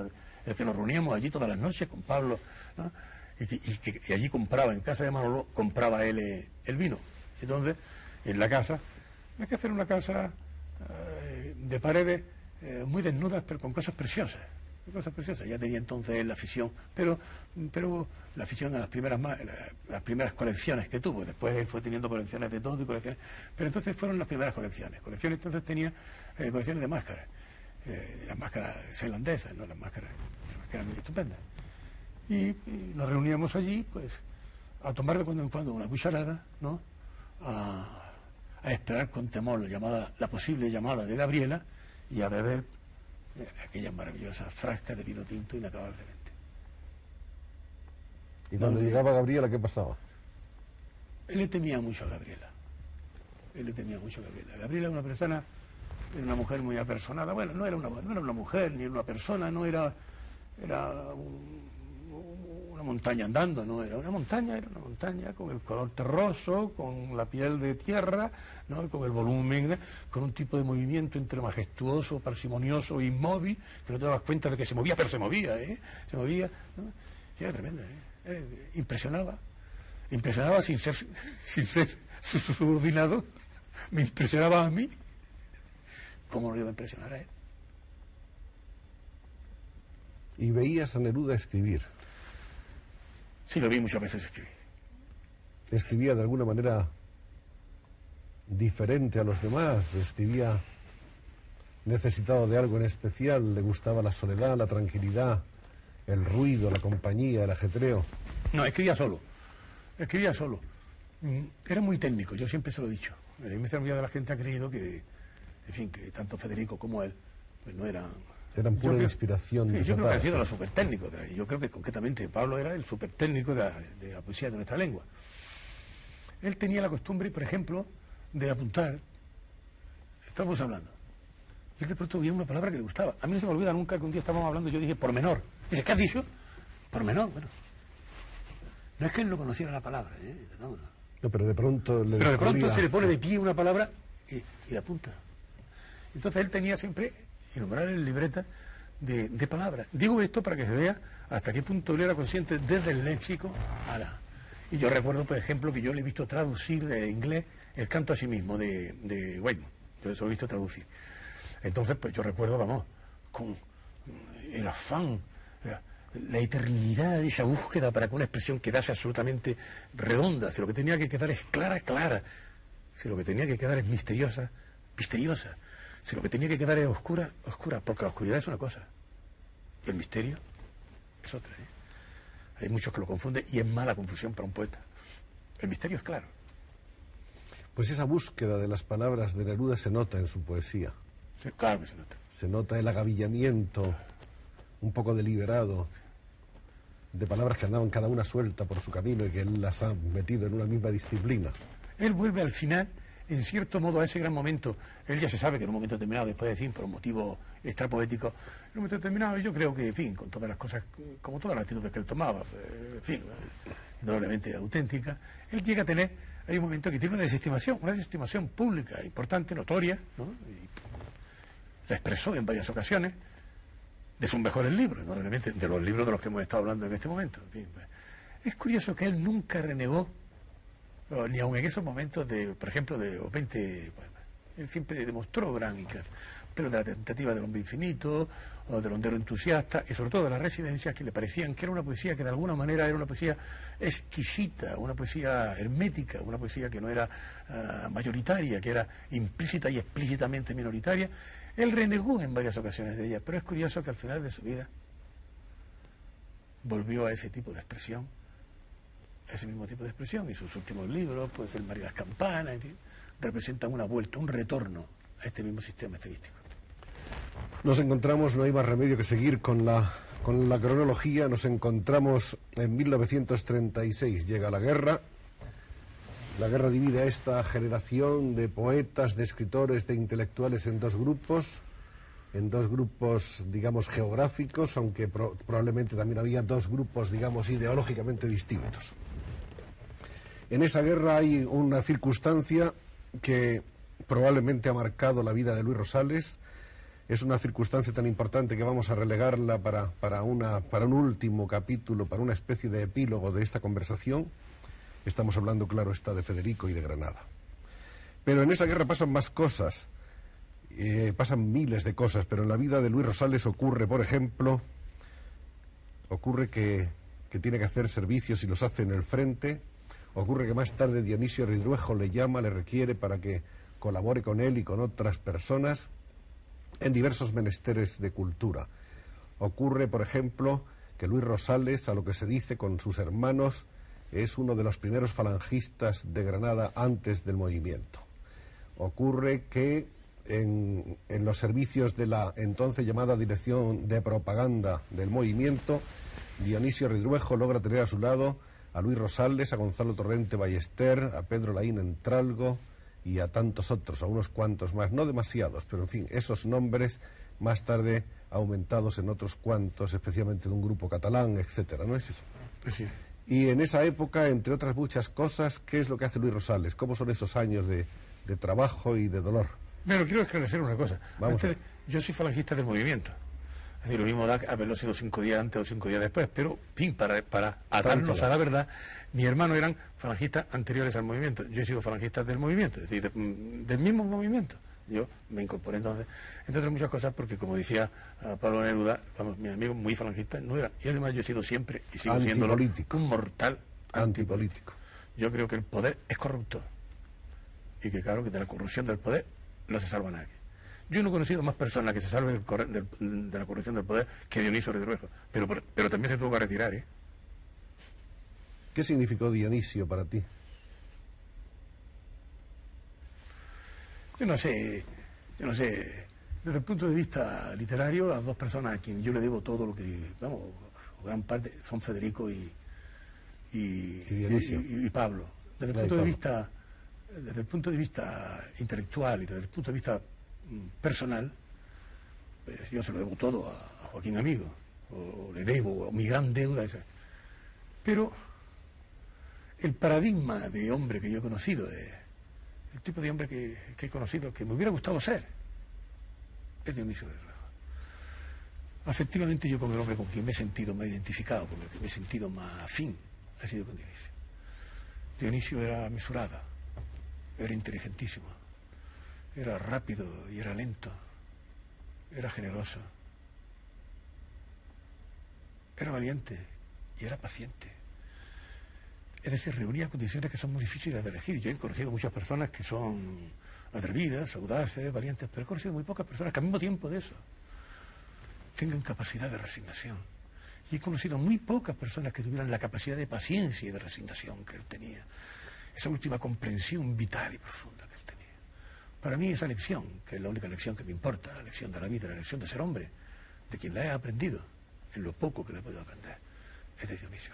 el que nos reuníamos allí todas las noches con Pablo, y, que, que, allí compraba, en casa de Manolo, compraba él eh, el vino. Entonces, en la casa, hay que hacer una casa eh, de paredes eh, muy desnudas, pero con cosas preciosas. Cosas preciosas. Ya tenía entonces la afición, pero, pero la afición a las primeras, las primeras colecciones que tuvo. Después él fue teniendo colecciones de todo y colecciones. Pero entonces fueron las primeras colecciones. Colecciones entonces tenía eh, colecciones de máscaras. Eh, las máscaras irlandesas, ¿no? Las máscaras, las máscaras muy estupendas. Y, nos reuníamos allí, pues, a tomar de cuando en cuando una cucharada, ¿no? A, esperar con temor la posible llamada de Gabriela y a beber eh, aquella maravillosa frasca de vino tinto inacabablemente. ¿Y cuando no, llegaba Gabriela qué pasaba? Él le temía mucho a Gabriela. Él le temía mucho a Gabriela. Gabriela era una persona, era una mujer muy apersonada. Bueno, no era una, no era una mujer ni era una persona, no era, era un, montaña andando, no era una montaña, era una montaña con el color terroso, con la piel de tierra, ¿no? con el volumen, con un tipo de movimiento entre majestuoso, parsimonioso e inmóvil, que no te dabas cuenta de que se movía, pero se movía, ¿eh? se movía. ¿no? Y era tremenda, ¿eh? Era, impresionaba, impresionaba sin ser, sin ser su subordinado, me impresionaba a mí, ¿cómo no iba a impresionar a él? Y veías a Neruda escribir. Sí, lo vi muchas veces escribir. ¿Escribía de alguna manera diferente a los demás? ¿Escribía necesitado de algo en especial? ¿Le gustaba la soledad, la tranquilidad, el ruido, la compañía, el ajetreo? No, escribía solo. Escribía solo. Era muy técnico, yo siempre se lo he dicho. La inmensa mayoría de la gente ha creído que, en fin, que tanto Federico como él, pues no eran eran pura creo, inspiración. Sí, yo creo que ha sido los super técnicos. Yo creo que concretamente Pablo era el super técnico de la, de la, poesía de nuestra lengua. Él tenía la costumbre, por ejemplo, de apuntar estábamos hablando. Y él de pronto oía una palabra que le gustaba. A mí no se me olvida nunca que un día estábamos hablando y yo dije, por menor. Dice, ¿qué has dicho? Por menor, bueno. No es que él no conociera la palabra, ¿eh? No, no. No, pero de pronto le Pero de pronto se le pone de pie una palabra y, y la apunta. Entonces él tenía siempre innumerables libretas de, de palabras. Digo esto para que se vea hasta qué punto él era consciente desde el léxico a la... Y yo recuerdo, por ejemplo, que yo le he visto traducir de inglés el canto a sí mismo de, de Whitman. Yo eso he visto traducir. Entonces, pues yo recuerdo, vamos, con el afán, la, la eternidad de esa búsqueda para que una expresión quedase absolutamente redonda. Si lo que tenía que quedar es clara, clara. Si lo que tenía que quedar es misteriosa, misteriosa. Si lo que tenía que quedar es oscura, oscura. Porque la oscuridad es una cosa. Y el misterio es otra. ¿eh? Hay muchos que lo confunden y es mala confusión para un poeta. El misterio es claro. Pues esa búsqueda de las palabras de Neruda se nota en su poesía. Sí, claro que se nota. Se nota el agavillamiento un poco deliberado de palabras que andaban cada una suelta por su camino y que él las ha metido en una misma disciplina. Él vuelve al final, en cierto modo, a ese gran momento. Él ya se sabe que en un momento determinado, después de fin, por un motivo extrapoético, en un momento determinado, yo creo que, en fin, con todas las cosas, como todas las actitudes que él tomaba, eh, en fin, indudablemente auténtica, él llega a tener, hay un momento que tiene una desestimación, una desestimación pública, importante, notoria, ¿no? La expresó en varias ocasiones, de sus mejores libros, indudablemente, de los libros de los que hemos estado hablando en este momento. En fin, pues. es curioso que él nunca renegó ni aun en esos momentos de, por ejemplo, de los 20 poemas. Él siempre demostró gran inclinación. Pero de la tentativa del hombre infinito, o del hondero entusiasta, y sobre todo de las residencias que le parecían que era una poesía que de alguna manera era una poesía exquisita, una poesía hermética, una poesía que no era ah, mayoritaria, que era implícita y explícitamente minoritaria. Él renegó en varias ocasiones de ella, pero es curioso que al final de su vida volvió a ese tipo de expresión ese mismo tipo de expresión y sus últimos libros, pues el María las Campanas, representan una vuelta, un retorno a este mismo sistema estilístico. Nos encontramos, no hay más remedio que seguir con la, con la cronología. Nos encontramos en 1936, llega la guerra. La guerra divide a esta generación de poetas, de escritores, de intelectuales en dos grupos, en dos grupos, digamos, geográficos, aunque pro- probablemente también había dos grupos, digamos, ideológicamente distintos. En esa guerra hay una circunstancia que probablemente ha marcado la vida de Luis Rosales. Es una circunstancia tan importante que vamos a relegarla para, para, una, para un último capítulo, para una especie de epílogo de esta conversación. Estamos hablando, claro está, de Federico y de Granada. Pero en esa guerra pasan más cosas, eh, pasan miles de cosas, pero en la vida de Luis Rosales ocurre, por ejemplo, ocurre que, que tiene que hacer servicios y los hace en el frente, ocurre que más tarde Dionisio Ridruejo le llama, le requiere para que colabore con él y con otras personas en diversos menesteres de cultura. Ocurre, por ejemplo, que Luis Rosales, a lo que se dice con sus hermanos, es uno de los primeros falangistas de Granada antes del movimiento. Ocurre que en, en los servicios de la entonces llamada Dirección de Propaganda del Movimiento, Dionisio Ridruejo logra tener a su lado a Luis Rosales, a Gonzalo Torrente Ballester, a Pedro Laín Entralgo y a tantos otros, a unos cuantos más, no demasiados, pero en fin, esos nombres más tarde aumentados en otros cuantos, especialmente de un grupo catalán, etcétera, ¿no es eso? Pues sí. Y en esa época, entre otras muchas cosas, ¿qué es lo que hace Luis Rosales? ¿Cómo son esos años de, de trabajo y de dolor? Pero quiero esclarecer una cosa. Vamos Antes, yo soy falangista del movimiento. Es decir, lo mismo da haberlo sido cinco días antes o cinco días después, pero, fin, para, para atarnos a la verdad, mi hermano eran falangistas anteriores al movimiento. Yo he sido falangista del movimiento, es decir, de- mm, del mismo movimiento. Yo me incorporé entonces, entre otras muchas cosas, porque como decía ah, Pablo Neruda, vamos, mi amigo muy falangista no era. Y además yo he sido siempre, y sigo siendo un mortal Antipolítico. Yo creo que el poder es corrupto. Y que claro, que de la corrupción del poder no se salva nadie. Yo no he conocido más personas que se salven del corre- del- de la corrupción del poder que Dionisio Redruejo. Pero, pero también se tuvo que retirar, ¿eh? ¿Qué significó Dionisio para ti? Yo no sé, yo no sé. Desde el punto de vista literario, las dos personas a quien yo le debo todo lo que, vamos, o gran parte, son Federico y, y, Y Dionisio. y- Pablo. Desde el punto de vista, desde el punto de vista intelectual y desde el punto de vista personal, pues yo se lo debo todo a Joaquín Amigo, o le debo, o mi gran deuda. Pero el paradigma de hombre que yo he conocido, el tipo de hombre que, he conocido, que me hubiera gustado ser, es Dionisio de Ruejo. Afectivamente yo con el hombre con quien me he sentido más identificado, con el que me he sentido más afín, ha sido con Dionisio. Dionisio era mesurado, era inteligentísimo, era rápido y era lento, era generoso, era valiente y era paciente. Es decir, reunía condiciones que son muy difíciles de elegir. Yo he conocido muchas personas que son atrevidas, audaces, valientes, pero he conocido muy pocas personas que al mismo tiempo de eso tengan capacidad de resignación. Y he conocido muy pocas personas que tuvieran la capacidad de paciencia y de resignación que él tenía. Esa última comprensión vital y profunda. Para mí esa lección, que es la única lección que me importa, la lección de la vida, la lección de ser hombre, de quien la he aprendido, en lo poco que le he podido aprender, es de Dionisio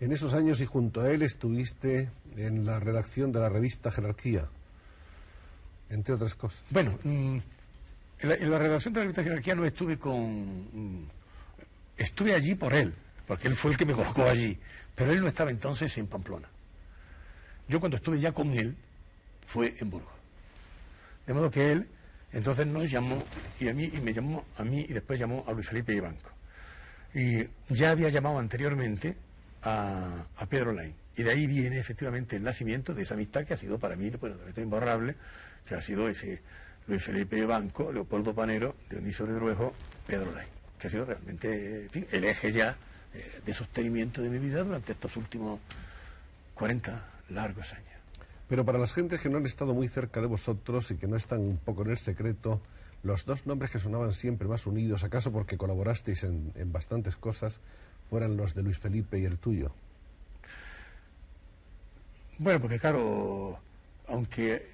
En esos años y junto a él estuviste en la redacción de la revista Jerarquía, entre otras cosas. Bueno, mm, en la, redacción de la revista Jerarquía no estuve con... Mm, estuve allí por él, porque él fue el que me colocó allí, pero él no estaba entonces en Pamplona. Yo cuando estuve ya con él fue en Burgos. De modo que él entonces nos llamó y a mí y me llamó a mí y después llamó a Luis Felipe Ibanco. Y ya había llamado anteriormente a, Pedro Lain. Y de ahí viene efectivamente el nacimiento de esa amistad que ha sido para mí bueno, imborrable, que ha sido ese Luis Felipe Banco, Leopoldo Panero, Dionisio Redruejo, Pedro Lain, que ha sido realmente el eje ya eh, de sostenimiento de mi vida durante estos últimos 40 largos años. Pero para las gentes que no han estado muy cerca de vosotros y que no están un poco en el secreto, los dos nombres que sonaban siempre más unidos, acaso porque colaborasteis en, en bastantes cosas, fueran los de Luis Felipe y el tuyo. Bueno, porque claro, aunque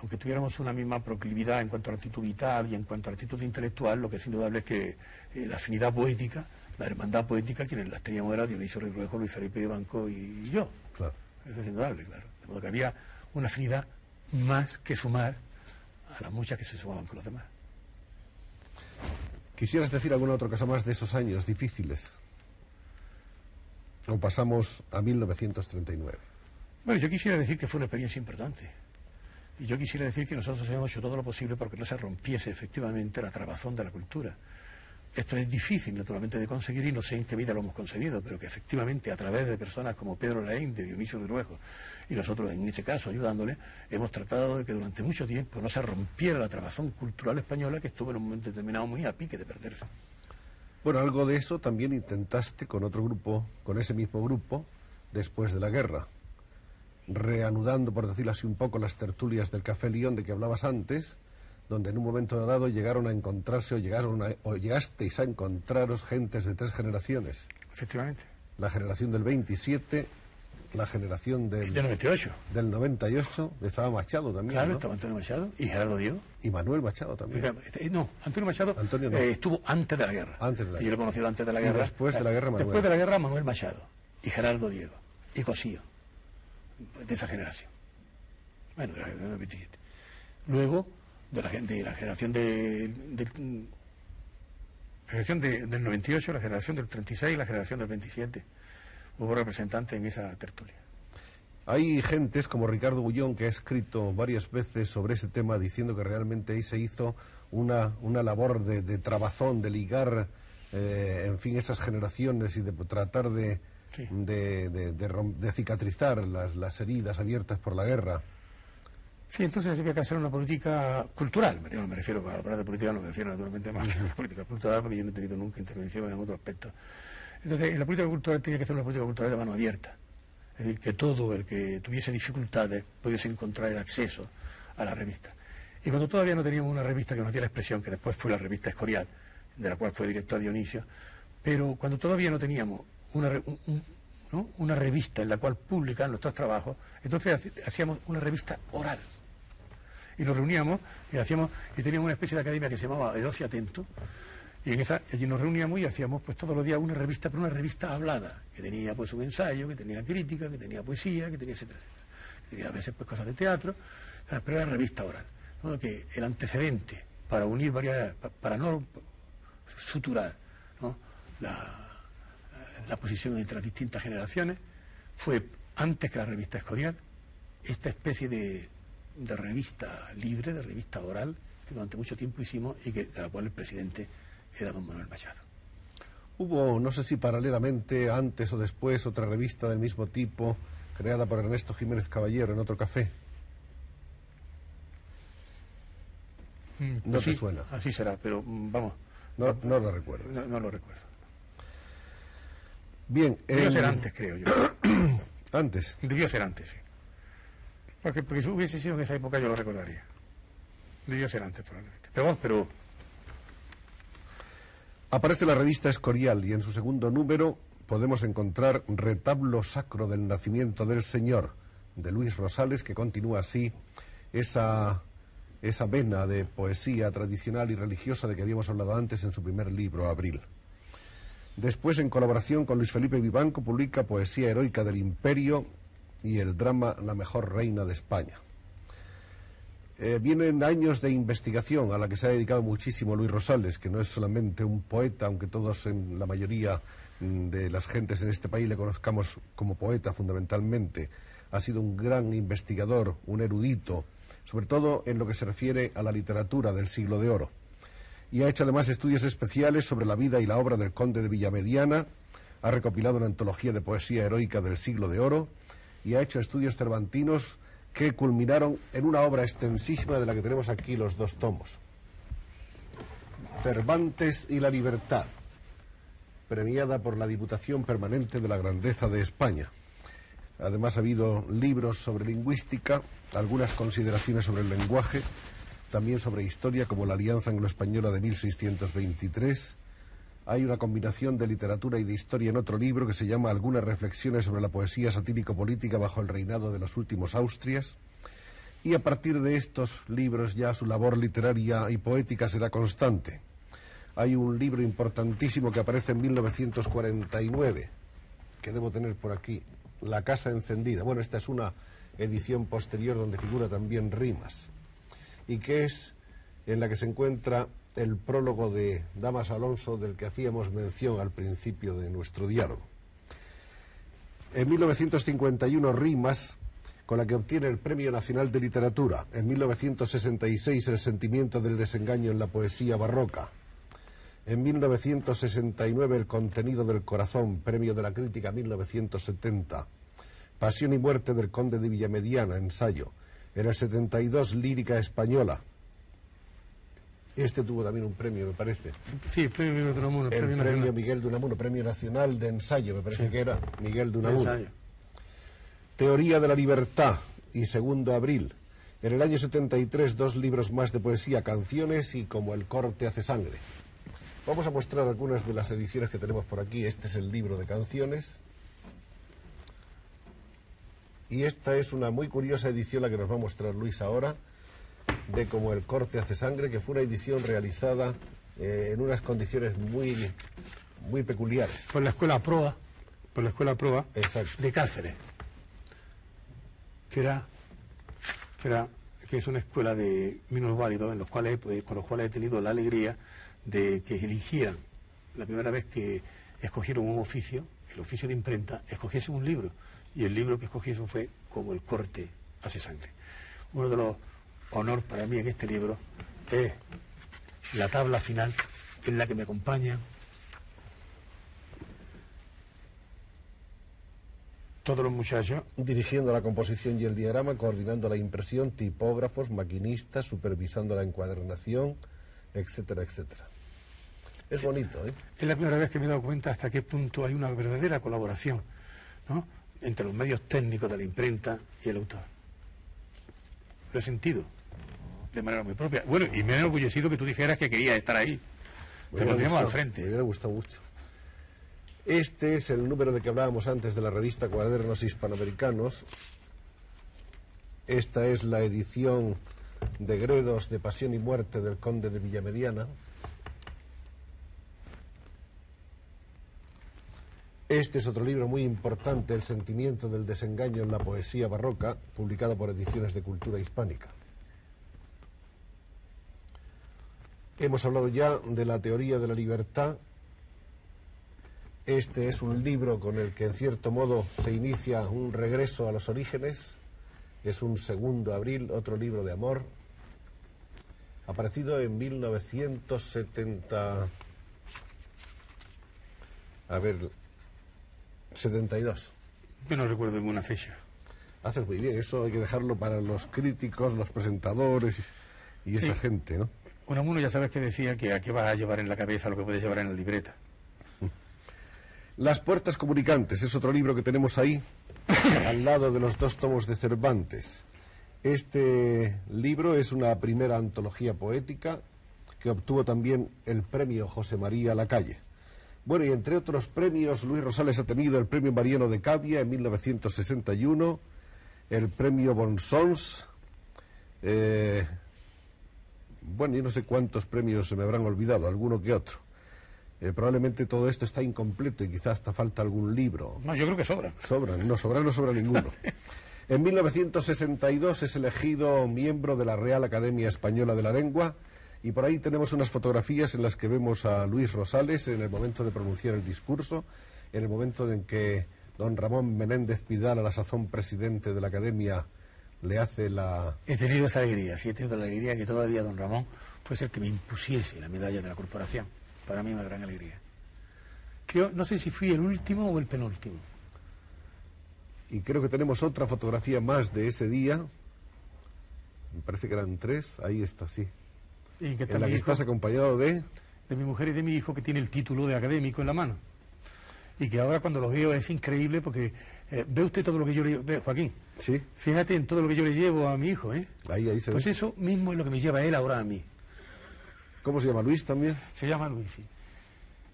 aunque tuviéramos una misma proclividad en cuanto a la actitud vital y en cuanto a la actitud intelectual, lo que es indudable es que eh, la afinidad poética, la hermandad poética, quienes las teníamos era Dionisio Ruiz Luis Felipe de Banco y yo. Claro. Eso es indudable, claro. De modo que había una afinidad más que sumar a las muchas que se sumaban con los demás. ¿Quisieras decir alguna otra cosa más de esos años difíciles? ¿O pasamos a 1939? Bueno, yo quisiera decir que fue una experiencia importante. Y yo quisiera decir que nosotros hemos hecho todo lo posible porque no se rompiese efectivamente la trabazón de la cultura. Esto es difícil, naturalmente, de conseguir y no sé en lo hemos conseguido, pero que efectivamente a través de personas como Pedro Laín, de Dionisio de Ruejo, y nosotros en ese caso ayudándole, hemos tratado de que durante mucho tiempo no se rompiera la trabazón cultural española que estuvo en un momento determinado muy a pique de perderse. Bueno, algo de eso también intentaste con otro grupo, con ese mismo grupo, después de la guerra reanudando, por decirlo así, un poco las tertulias del Café León de que hablabas antes, donde en un momento dado llegaron a encontrarse o, llegaron o llegasteis a encontraros gentes de tres generaciones. Efectivamente. La generación del 27, la generación del... Del 98. Del 98, estaba Machado también, Claro, estaba Antonio Machado y Gerardo Diego. Y Manuel Machado también. Eh, no, Antonio Machado eh, estuvo antes de la guerra. Antes de la guerra. yo lo he conocido antes de la guerra. después de la guerra, Manuel. Después de la guerra, Manuel Machado y Gerardo Diego y Cosío de esa generación. Bueno, de la generación del 27. Luego, de la, de la generación de, la generación del 98, la generación del 36 y la generación del 27. Hubo representantes en esa tertulia. Hay gentes como Ricardo Bullón que ha escrito varias veces sobre ese tema diciendo que realmente ahí se hizo una, una labor de, de trabazón, de ligar, eh, en fin, esas generaciones y de tratar de, de, de, cicatrizar las, las, heridas abiertas por la guerra. Sí, entonces había que hacer una política cultural. No me refiero a hablar de política, no me refiero naturalmente más a la política cultural, porque yo no he tenido nunca intervención en otro aspecto. Entonces, en la política cultural tenía que hacer una política cultural de mano abierta. Es decir, que todo el que tuviese dificultades pudiese encontrar el acceso a la revista. Y cuando todavía no teníamos una revista que nos diera la expresión, que después fue la revista Escorial, de la cual fue director Dionisio, pero cuando todavía no teníamos una, una revista en la cual publicar nuestros trabajos, entonces hacíamos una revista oral. Y nos reuníamos y hacíamos, y teníamos una especie de academia que se llamaba El Ocio Atento, y en esa, allí nos reuníamos y hacíamos pues todos los días una revista, pero una revista hablada, que tenía pues un ensayo, que tenía crítica, que tenía poesía, que tenía etcétera, etcétera. Que tenía a veces pues cosas de teatro, pero era revista oral. que el antecedente para unir varias, para no suturar La, la posición entre las distintas generaciones, fue antes que la revista Escorial, esta especie de, de revista libre, de revista oral, que durante mucho tiempo hicimos y que, de la cual el presidente era don Manuel Machado. Hubo, no sé si paralelamente, antes o después, otra revista del mismo tipo, creada por Ernesto Jiménez Caballero en otro café. Mm, no pues te sí, suena. Así será, pero mm, vamos. No, no lo recuerdo. No, no lo recuerdo. Bien. Debió ser antes, creo yo. Antes. Debió ser antes, sí. Porque, si hubiese sido en esa época yo lo recordaría. Debió ser antes, probablemente. Pero pero Aparece la revista Escorial y en su segundo número podemos encontrar Retablo Sacro del Nacimiento del Señor de Luis Rosales, que continúa así esa, esa vena de poesía tradicional y religiosa de que habíamos hablado antes en su primer libro, Abril. Después, en colaboración con Luis Felipe Vivanco, publica Poesía Heroica del Imperio y el drama La Mejor Reina de España. Eh, vienen años de investigación a la que se ha dedicado muchísimo Luis Rosales, que no es solamente un poeta, aunque todos en la mayoría mm, de las gentes en este país le conozcamos como poeta fundamentalmente. Ha sido un gran investigador, un erudito, sobre todo en lo que se refiere a la literatura del siglo de oro. Y ha hecho además estudios especiales sobre la vida y la obra del conde de Villamediana, ha recopilado una antología de poesía heroica del siglo de oro y ha hecho estudios cervantinos que culminaron en una obra extensísima de la que tenemos aquí los dos tomos. Cervantes y la libertad, premiada por la Diputación Permanente de la Grandeza de España. Además ha habido libros sobre lingüística, algunas consideraciones sobre el lenguaje, también sobre historia como la Alianza Anglo-Española de 1623. Hay una combinación de literatura y de historia en otro libro que se llama Algunas reflexiones sobre la poesía satírico-política bajo el reinado de los últimos Austrias. Y a partir de estos libros ya su labor literaria y poética será constante. Hay un libro importantísimo que aparece en 1949, que debo tener por aquí, La Casa Encendida. Bueno, esta es una edición posterior donde figura también rimas, y que es en la que se encuentra el prólogo de Damas Alonso del que hacíamos mención al principio de nuestro diálogo. En 1951 Rimas, con la que obtiene el Premio Nacional de Literatura. En 1966 El sentimiento del desengaño en la poesía barroca. En 1969 El contenido del corazón, Premio de la Crítica 1970. Pasión y muerte del conde de Villamediana, ensayo. En el 72 Lírica española. Este tuvo también un premio, me parece. sí, premio Miguel de Unamuno, El premio premio nacional. Miguel de Unamuno, premio nacional de ensayo, me parece que era Miguel de Unamuno. Teoría de la libertad y segundo abril. En el año 73 dos libros más de poesía, canciones y como el corte hace sangre. Vamos a mostrar algunas de las ediciones que tenemos por aquí. Este es el libro de canciones. Y esta es una muy curiosa edición la que nos va a mostrar Luis ahora, de como el corte hace sangre, que fue una edición realizada eh, en unas condiciones muy, muy peculiares. Por la escuela Proa, por la escuela Proa Exacto. de Cáceres, que era, que era que es una escuela de minusválidos en los cuales pues, con los cuales he tenido la alegría de que eligieran la primera vez que escogieron un oficio, el oficio de imprenta, escogiesen un libro y el libro que escogiesen fue como el corte hace sangre. Uno de los honores para mí en este libro es la tabla final en la que me acompañan todos los muchachos dirigiendo la composición y el diagrama, coordinando la impresión, tipógrafos, maquinistas, supervisando la encuadernación, etcétera, etcétera. Es bonito, ¿eh? Es la primera vez que me he dado cuenta hasta qué punto hay una verdadera colaboración ¿no? entre los medios técnicos de la imprenta y el autor. Lo he sentido de manera muy propia. Bueno, y me he enorgullecido que tú dijeras que querías estar ahí. Me Te hubiera pondríamos al gustado, Me frente. hubiera gustado mucho. Este es el número de que hablábamos antes de la revista Cuadernos Hispanoamericanos. Esta es la edición de Gredos de Pasión y Muerte del Conde de Villamediana. Este es otro libro muy importante, El sentimiento del desengaño en la poesía barroca, publicado por Ediciones de Cultura Hispánica. Hemos hablado ya de la teoría de la libertad. Este es un libro con el que en cierto modo se inicia un regreso a los orígenes. Es un segundo abril, otro libro de amor, aparecido en 1970. A ver, 72. Yo no recuerdo ninguna fecha. Haces muy bien, eso hay que dejarlo para los críticos, los presentadores y, esa Sí. gente, ¿no? Unamuno ya sabes que decía que a qué vas a llevar en la cabeza lo que puedes llevar en la libreta. Las puertas comunicantes es otro libro que tenemos ahí, al lado de los dos tomos de Cervantes. Este libro es una primera antología poética que obtuvo también el premio José María Lacalle. Bueno, y entre otros premios, Luis Rosales ha tenido el premio Mariano de Cavia en 1961, el premio Bonsons, eh, bueno, yo no sé cuántos premios se me habrán olvidado, alguno que otro. Eh, probablemente todo esto está incompleto y quizás hasta falta algún libro. No, yo creo que sobra. Sobran, no sobra, no sobra ninguno. En 1962 es elegido miembro de la Real Academia Española de la Lengua y por ahí tenemos unas fotografías en las que vemos a Luis Rosales en el momento de pronunciar el discurso, en el momento en que don Ramón Menéndez Pidal, a la sazón presidente de la Academia, le hace la... He tenido esa alegría, sí, he tenido la alegría que todavía don Ramón fuese el que me impusiese la medalla de la corporación. Para mí una gran alegría. Creo, no sé si fui el último o el penúltimo. Y creo que tenemos otra fotografía más de ese día. Me parece que eran tres. Ahí está, sí. Y que está En la que hijo, estás acompañado de... de mi mujer y de mi hijo que tiene el título de académico en la mano. Y que ahora cuando lo veo es increíble porque eh, ve usted todo lo que yo le ve, Joaquín, Sí, fíjate en todo lo que yo le llevo a mi hijo, ¿eh? ahí, ahí se Pues ve. eso mismo es lo que me lleva él ahora a mí. ¿Cómo se llama? Luis también. Se llama Luis, sí.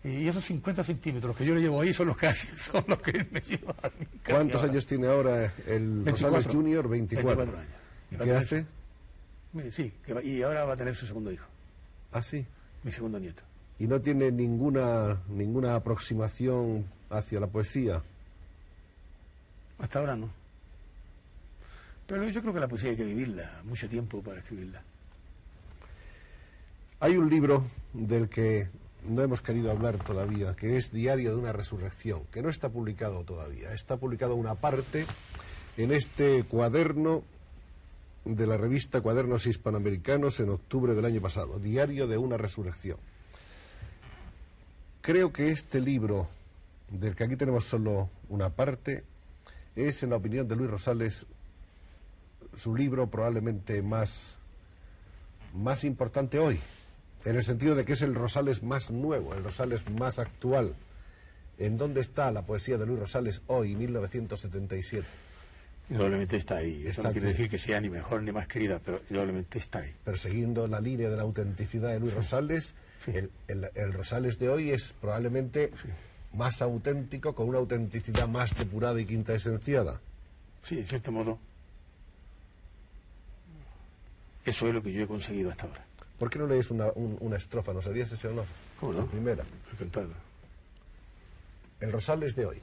Y esos 50 centímetros que yo le llevo ahí son los que, son los que me lleva a mí. ¿Cuántos ahora. años tiene ahora el 24. Rosales Junior? 24. 24 años. ¿Y qué hace? su- Sí, que va- y ahora va a tener su segundo hijo, Ah, sí. mi segundo nieto. Y no tiene ninguna, ninguna aproximación hacia la poesía. Hasta ahora no. Pero yo creo que la poesía hay que vivirla, mucho tiempo para escribirla. Hay un libro del que no hemos querido hablar todavía, que es Diario de una Resurrección, que no está publicado todavía. Está publicado una parte en este cuaderno de la revista Cuadernos Hispanoamericanos en octubre del año pasado, Diario de una Resurrección. Creo que este libro, del que aquí tenemos solo una parte, es, en la opinión de Luis Rosales, su libro probablemente más, más importante hoy, en el sentido de que es el Rosales más nuevo, el Rosales más actual. ¿En dónde está la poesía de Luis Rosales hoy, 1977? Indudablemente está ahí. Eso Está no quiere decir que sea ni mejor ni más querida, pero indudablemente está ahí. Persiguiendo la línea de la autenticidad de Luis Rosales, Sí. el, el- el Rosales de hoy es probablemente más auténtico, con una autenticidad más depurada y quinta esenciada. Sí, en cierto modo. Eso es lo que yo he conseguido hasta ahora. ¿Por qué no lees una, un- una estrofa? ¿Nos harías ese honor? ¿Cómo La no? primera. Encantado. El Rosales de hoy.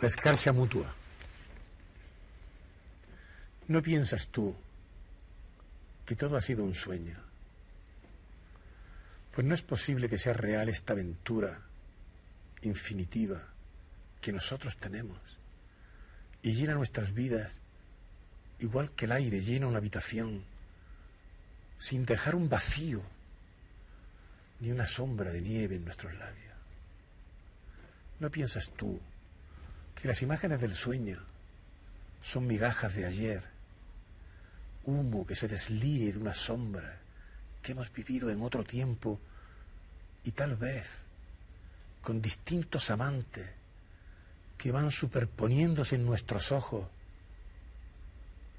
La escarcha mutua. ¿No piensas tú que todo ha sido un sueño? Pues no es posible que sea real esta aventura infinitiva que nosotros tenemos y llena nuestras vidas igual que el aire llena una habitación sin dejar un vacío ni una sombra de nieve en nuestros labios. ¿No piensas tú que las imágenes del sueño son migajas de ayer, humo que se deslíe de una sombra que hemos vivido en otro tiempo y tal vez con distintos amantes que van superponiéndose en nuestros ojos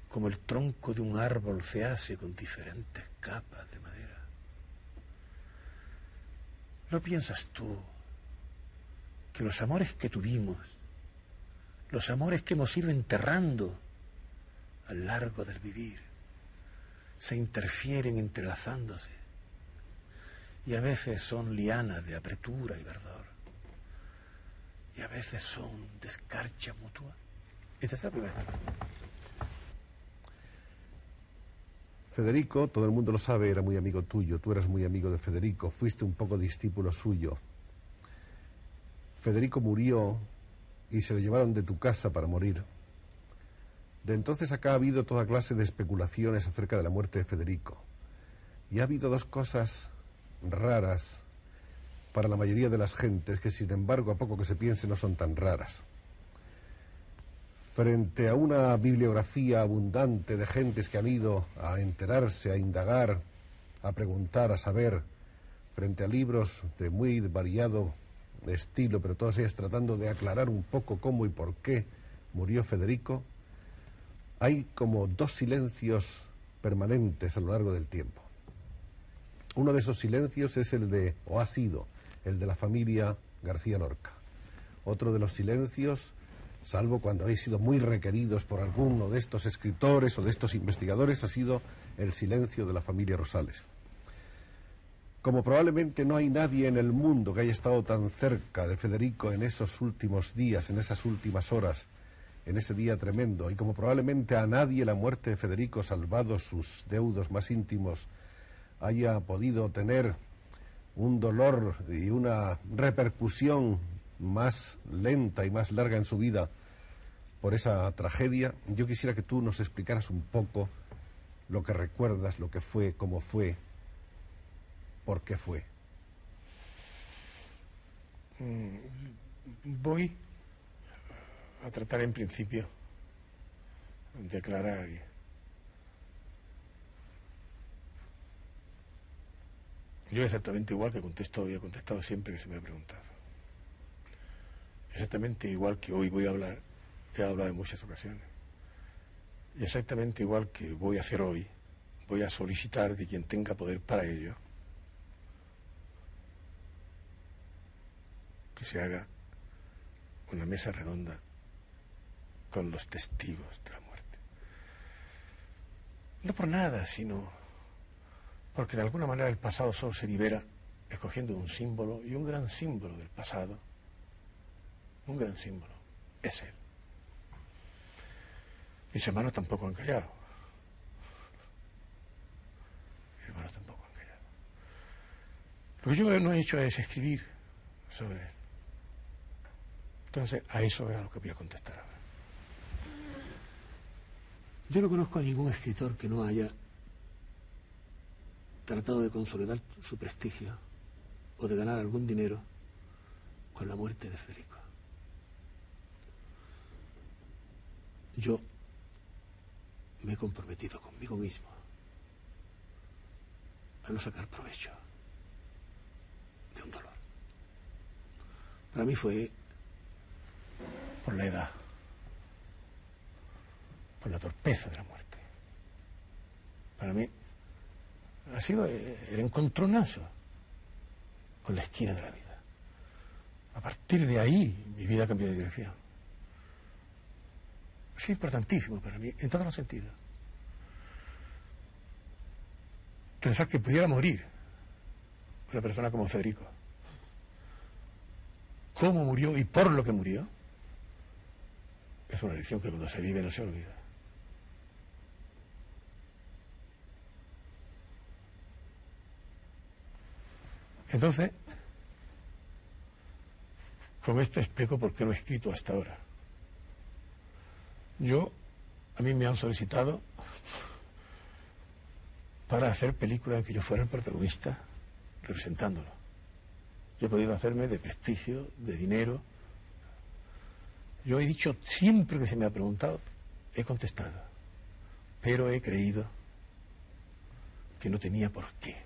como el tronco de un árbol se hace con diferentes capas de madera. ¿No piensas tú que los amores que tuvimos, los amores que hemos ido enterrando a lo largo del vivir, se interfieren entrelazándose y a veces son lianas de apretura y verdor y a veces son de escarcha mutua? Esta es la primera. Federico, todo el mundo lo sabe, era muy amigo tuyo, tú eras muy amigo de Federico, fuiste un poco discípulo suyo. Federico murió y se lo llevaron de tu casa para morir. De entonces acá ha habido toda clase de especulaciones acerca de la muerte de Federico. Y ha habido dos cosas raras para la mayoría de las gentes que sin embargo a poco que se piense no son tan raras. Frente a una bibliografía abundante de gentes que han ido a enterarse, a indagar, a preguntar, a saber, frente a libros de muy variado estilo, pero todas ellas tratando de aclarar un poco cómo y por qué murió Federico, hay como dos silencios permanentes a lo largo del tiempo. Uno de esos silencios es el de, o ha sido, el de la familia García Lorca. Otro de los silencios, salvo cuando habéis sido muy requeridos por alguno de estos escritores o de estos investigadores, ha sido el silencio de la familia Rosales. Como probablemente no hay nadie en el mundo que haya estado tan cerca de Federico en esos últimos días, en esas últimas horas, en ese día tremendo, y como probablemente a nadie la muerte de Federico, salvado sus deudos más íntimos, haya podido tener un dolor y una repercusión más lenta y más larga en su vida por esa tragedia, yo quisiera que tú nos explicaras un poco lo que recuerdas, lo que fue, cómo fue, por qué fue. Mm, voy a tratar en principio de aclarar yo exactamente igual que contesto y he contestado siempre que se me ha preguntado exactamente igual que hoy voy a hablar he hablado en muchas ocasiones y exactamente igual que voy a hacer hoy voy a solicitar de quien tenga poder para ello que se haga una mesa redonda con los testigos de la muerte. No por nada, sino porque de alguna manera el pasado solo se libera escogiendo un símbolo y un gran símbolo del pasado, un gran símbolo, es él. Mis hermanos tampoco han callado. Mis hermanos tampoco han callado. Lo que yo no he hecho es escribir sobre él. Entonces, a eso es a lo que voy a contestar ahora. Yo no conozco a ningún escritor que no haya tratado de consolidar su prestigio o de ganar algún dinero con la muerte de Federico. Yo me he comprometido conmigo mismo a no sacar provecho de un dolor. Para mí fue por la edad, por la torpeza de la muerte. Para mí ha sido el encontronazo con la esquina de la vida. A partir de ahí mi vida cambió de dirección. Es importantísimo para mí, en todos los sentidos. Pensar que pudiera morir una persona como Federico. ¿Cómo murió y por lo que murió? es una lección que cuando se vive no se olvida. Entonces, con esto explico por qué no he escrito hasta ahora. Yo, a mí me han solicitado para hacer películas en que yo fuera el protagonista representándolo. Yo he podido hacerme de prestigio, de dinero, yo he dicho siempre que se me ha preguntado, he contestado, pero he creído que no tenía por qué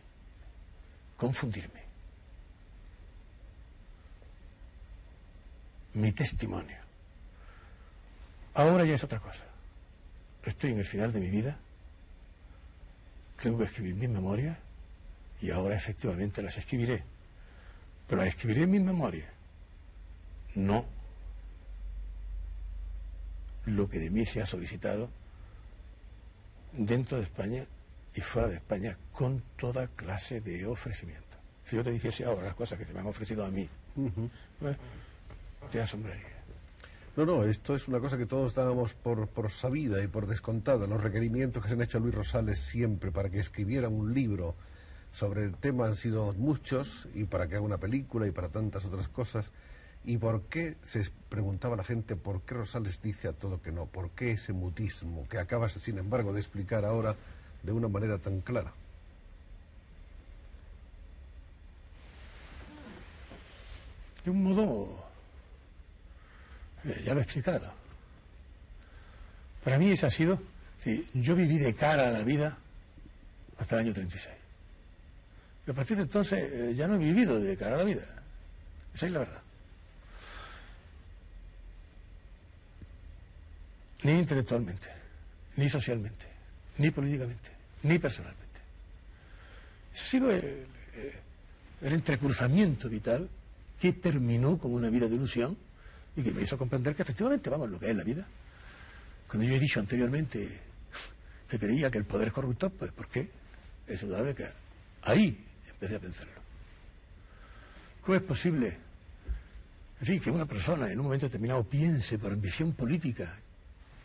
confundirme. Mi testimonio. Ahora ya es otra cosa. Estoy en el final de mi vida, tengo que escribir mis memorias y ahora efectivamente las escribiré. Pero las escribiré en mis memorias, no lo que de mí se ha solicitado dentro de España y fuera de España con toda clase de ofrecimiento. Si yo te dijese ahora las cosas que se me han ofrecido a mí, pues, te asombraría. No, no, esto es una cosa que todos dábamos por, por sabida y por descontada. Los requerimientos que se han hecho a Luis Rosales siempre para que escribiera un libro sobre el tema han sido muchos y para que haga una película y para tantas otras cosas. ¿Y por qué se preguntaba la gente por qué Rosales dice a todo que no? ¿Por qué ese mutismo que acabas, sin embargo, de explicar ahora de una manera tan clara? De un modo, ya lo he explicado. Para mí ese ha sido, sí, yo viví de cara a la vida hasta el año 36. Y a partir de entonces eh, ya no he vivido de cara a la vida. Esa es la verdad. Ni intelectualmente, ni socialmente, ni políticamente, ni personalmente. Ese ha sido el, el entrecruzamiento vital que terminó con una vida de ilusión y que me hizo comprender que efectivamente, vamos, lo que es la vida. Cuando yo he dicho anteriormente que creía que el poder es corrupto, pues ¿por qué? Es indudable que ahí empecé a pensarlo. ¿Cómo es posible, en fin, que una persona en un momento determinado piense por ambición política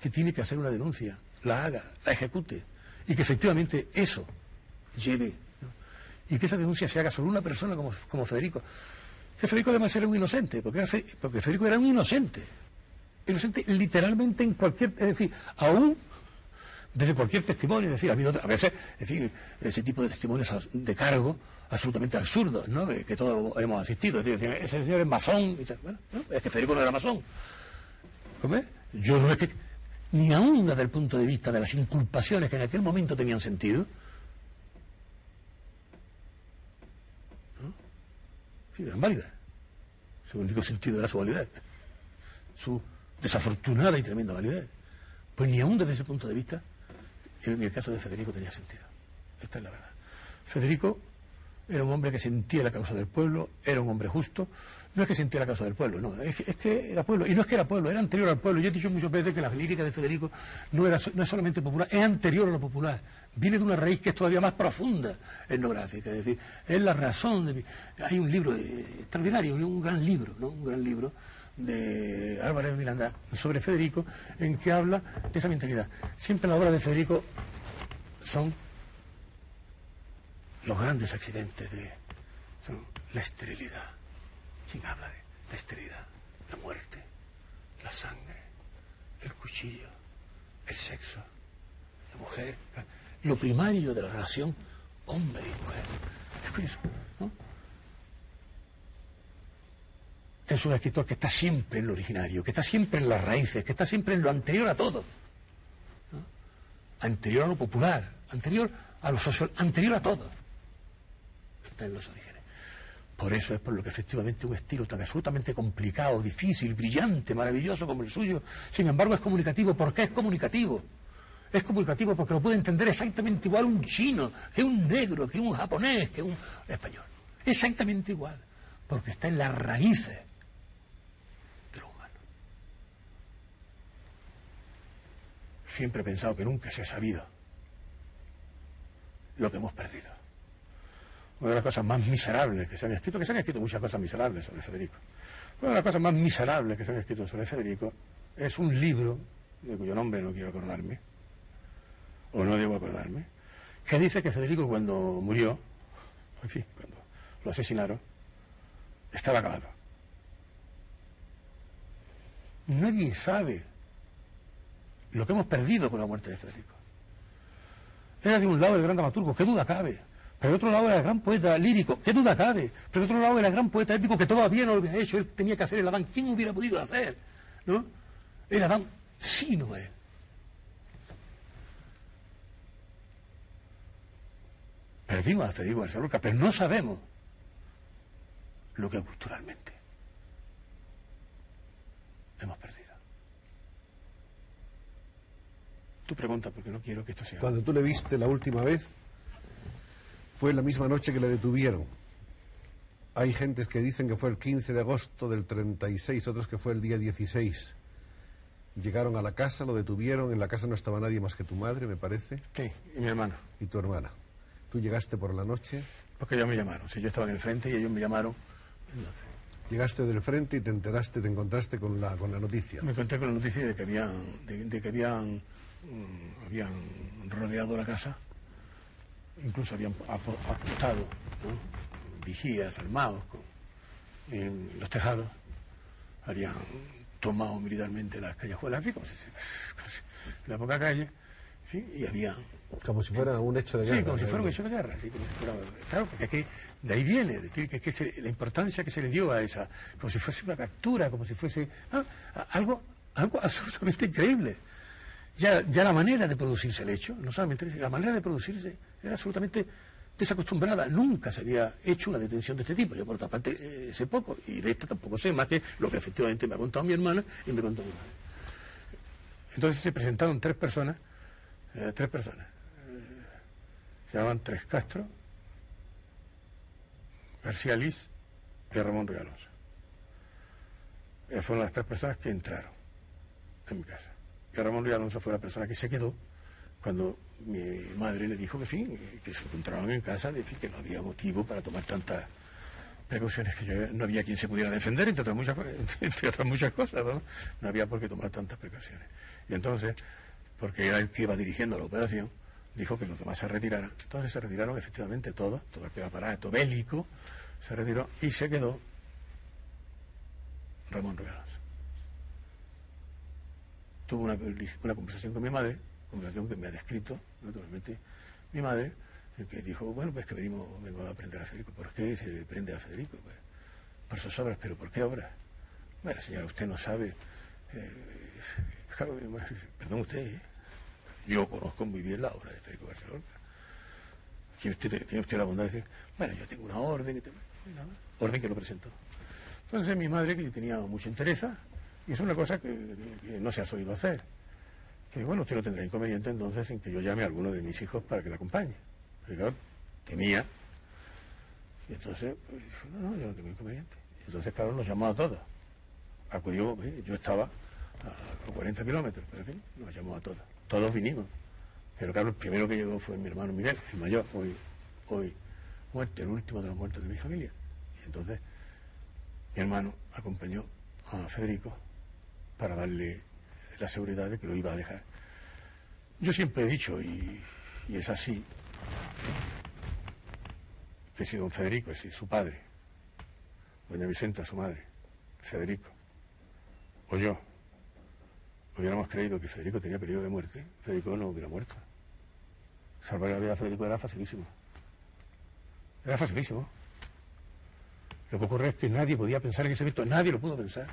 que tiene que hacer una denuncia, la haga, la ejecute, y que efectivamente eso lleve, y que esa denuncia se haga sobre una persona como, como Federico? Que Federico además era un inocente, porque, era, porque Federico era un inocente. Inocente literalmente en cualquier. Es decir, aún desde cualquier testimonio, es decir, habido a veces, en fin, ese tipo de testimonios de cargo absolutamente absurdos, ¿no? Que, que todos hemos asistido. Es decir, ese señor es masón. Bueno, ¿no? es que Federico no era masón. ¿Cómo? Yo no es que. Ni aún desde el punto de vista de las inculpaciones que en aquel momento tenían sentido, Eran válidas. Su único sentido era su validez. Su desafortunada y tremenda validez. Pues ni aún desde ese punto de vista, en el caso de Federico tenía sentido. Esta es la verdad. Federico era un hombre que sentía la causa del pueblo, era un hombre justo. No es que sentía la causa del pueblo, no, es que, era pueblo. Y no es que era pueblo, era anterior al pueblo. Yo he dicho muchas veces que la lírica de Federico no, era, no es solamente popular, es anterior a lo popular. Viene de una raíz que es todavía más profunda etnográfica. Es decir, es la razón de. Hay un libro extraordinario, un gran libro, ¿no? Un gran libro de Álvarez Miranda sobre Federico, en que habla de esa mentalidad. Siempre la obra de Federico son los grandes accidentes de la esterilidad. ¿Quién habla de la esterilidad? La muerte, la sangre, el cuchillo, el sexo, la mujer, lo primario de la relación hombre y mujer. Es curioso, ¿no? Es un escritor que está siempre en lo originario, que está siempre en las raíces, que está siempre en lo anterior a todo. Anterior a lo popular, anterior a lo social, anterior a todo. Está en los orígenes. Por eso es por lo que efectivamente un estilo tan absolutamente complicado, difícil, brillante, maravilloso como el suyo, sin embargo es comunicativo. ¿Por qué es comunicativo? Es comunicativo porque lo puede entender exactamente igual un chino, que un negro, que un japonés, que un español. Exactamente igual. Porque está en las raíces de humano. Siempre he pensado que nunca se ha sabido lo que hemos perdido una de las cosas más miserables que se han escrito, que se han escrito muchas cosas miserables sobre Federico. Una de las cosas más miserables que se han escrito sobre Federico es un libro, de cuyo nombre no quiero acordarme, o no debo acordarme, que dice que Federico cuando murió, en fin, cuando lo asesinaron, estaba acabado. Nadie sabe lo que hemos perdido con la muerte de Federico. Era de un lado el gran dramaturgo, qué duda cabe. Pero de otro lado era el gran poeta lírico, qué duda cabe. Pero de otro lado era el gran poeta épico que todavía no lo había hecho. Él tenía que hacer el Adán. ¿Quién hubiera podido hacer? ¿No? El Adán, sino él. Perdimos a Federico García Lorca, pero no sabemos lo que culturalmente hemos perdido. Tu pregunta, porque no quiero que esto sea. Cuando tú le viste la última vez, fue la misma noche que le detuvieron. Hay gentes que dicen que fue el 15 de agosto del 36, otros que fue el día 16. Llegaron a la casa, lo detuvieron, en la casa no estaba nadie más que tu madre, me parece. Sí, y mi hermano. Y tu hermana. ¿Tú llegaste por la noche? Porque ellos me llamaron, si yo estaba en el frente y ellos me llamaron. Entonces, Llegaste del frente y te enteraste, te encontraste con la, con la noticia. Me encontré con la noticia de que habían, de, que habían, mm, habían rodeado la casa, incluso habían apostado vigías armados en los tejados, habían tomado militarmente las callejuelas, si, la poca calle, y había como si fuera un hecho de guerra. Sí, como si fuera un hecho de guerra. claro, porque es que de ahí viene, es decir, que es que la importancia que se le dio a esa, como si fuese una captura, como si fuese ah, algo, algo absolutamente increíble. Ya, la manera de producirse el hecho, no solamente la manera de producirse era absolutamente desacostumbrada. Nunca se había hecho una detención de este tipo. Yo, por otra parte, eh, sé poco, y de esta tampoco sé, más que lo que efectivamente me ha contado mi hermana y me contó mi madre. Entonces se presentaron tres personas, eh, tres personas se llamaban Tres Castro, García Liz y Ramón Regalonso. Esas fueron las tres personas que entraron en mi casa. Y Ramón Regalonso fue la persona que se quedó cuando mi madre le dijo que, fin, que se encontraban en casa, de que no había motivo para tomar tantas precauciones, que no había quien se pudiera defender, entre otras muchas, entre otras muchas cosas, ¿no? no había por qué tomar tantas precauciones. Y entonces, porque era el que iba dirigiendo la operación, dijo que los demás se retiraran. Entonces se retiraron efectivamente todos, todo aquel aparato bélico se retiró y se quedó Ramón Regalas. Tuvo una, conversación con mi madre, conversación que me ha descrito, naturalmente, mi madre, que dijo, bueno, pues que venimos, vengo a aprender a Federico. ¿Por qué se prende a Federico? Pues, por sus obras, pero ¿por qué obras? Bueno, señora, usted no sabe. Eh, perdón usted, ¿eh? Yo conozco muy bien la obra de Federico García Lorca. ¿Tiene usted, la bondad de decir, bueno, yo tengo una orden, y orden que lo presento. Entonces mi madre, que tenía mucha interés, y es una cosa que, no se ha solido hacer. Que bueno, usted no tendrá inconveniente entonces en que yo llame a alguno de mis hijos para que la acompañe. Porque tenía. Y entonces, pues, dijo, no, no, yo no tengo inconveniente. Y entonces, claro, nos llamó a todos. Acudió, eh, yo estaba a 40 kilómetros, pero en fin, nos llamó a todos todos vinimos. Pero claro, el primero que llegó fue mi hermano Miguel, el mayor, hoy, hoy muerte, el último de los muertos de mi familia. Y entonces mi hermano acompañó a Federico para darle la seguridad de que lo iba a dejar. Yo siempre he dicho, y, es así, que si don Federico, es su padre, doña Vicenta, su madre, Federico, o yo, hubiéramos creído que Federico tenía peligro de muerte, Federico no hubiera muerto. Salvar la vida a Federico era facilísimo. Era facilísimo. Lo que ocurre es que nadie podía pensar en ese evento, nadie lo pudo pensar.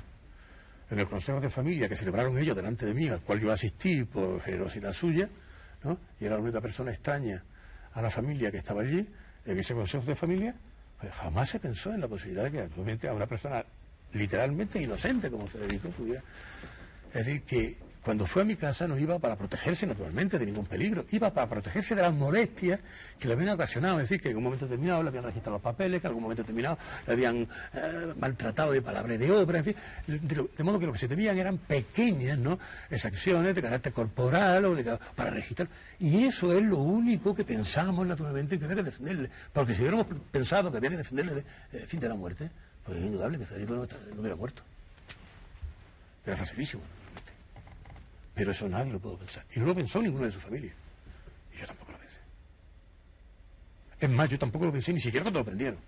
En el Consejo de Familia que celebraron ellos delante de mí, al cual yo asistí por generosidad suya, ¿no? y era la única persona extraña a la familia que estaba allí, en ese Consejo de Familia, pues jamás se pensó en la posibilidad de que actualmente a una persona literalmente inocente como Federico pudiera es decir, que cuando fue a mi casa no iba para protegerse naturalmente de ningún peligro, iba para protegerse de las molestias que le habían ocasionado, es decir, que en un momento determinado le habían registrado los papeles, que en algún momento determinado le habían eh, maltratado de palabras de obra, en fin, de, modo que lo que se temían eran pequeñas ¿no? exacciones de carácter corporal o para registrar. Y eso es lo único que pensamos naturalmente que había que defenderle, porque si hubiéramos pensado que había que defenderle de, eh, fin de la muerte, pues es indudable que Federico no hubiera muerto. Era facilísimo, Pero eso nadie lo pudo pensar. Y no lo pensó ninguno de su familia. Y yo tampoco lo pensé. Es más, yo tampoco lo pensé ni siquiera cuando lo prendieron.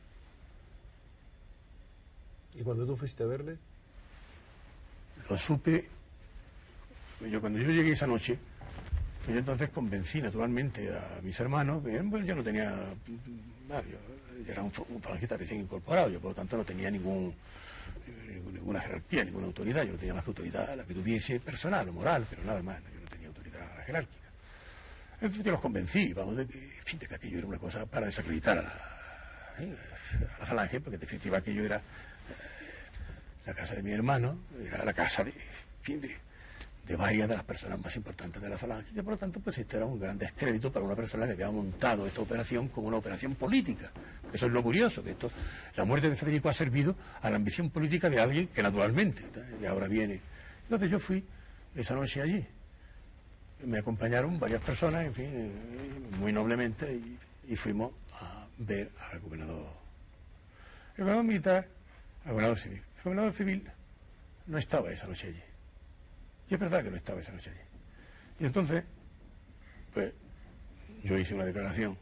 ¿Y cuando tú fuiste a verle? Lo supe. Yo, cuando yo llegué esa noche, pues yo entonces convencí naturalmente a mis hermanos, que pues, yo no tenía. yo, era un, un recién incorporado, yo por lo tanto no tenía ningún ninguna jerarquía, ninguna autoridad. Yo no tenía más que autoridad la que tuviese personal o moral, pero nada más. Yo no tenía autoridad jerárquica. Entonces yo los convencí, vamos, de que, fin, de que aquello era una cosa para desacreditar a la, ¿eh? falange, porque en definitiva aquello era eh, la casa de mi hermano, era la casa fin, de de varias de las personas más importantes de la falange, y por lo tanto, pues este era un gran descrédito para una persona que había montado esta operación como una operación política. Eso es lo curioso, que esto, la muerte de Federico ha servido a la ambición política de alguien que naturalmente, y ahora viene. Entonces yo fui esa noche allí. Me acompañaron varias personas, en fin, muy noblemente, y, fuimos a ver al gobernador, el gobernador militar, al gobernador civil. El gobernador civil no estaba esa noche allí. Y es verdad que no estaba esa noche allí. Y entonces, pues, yo hice una declaración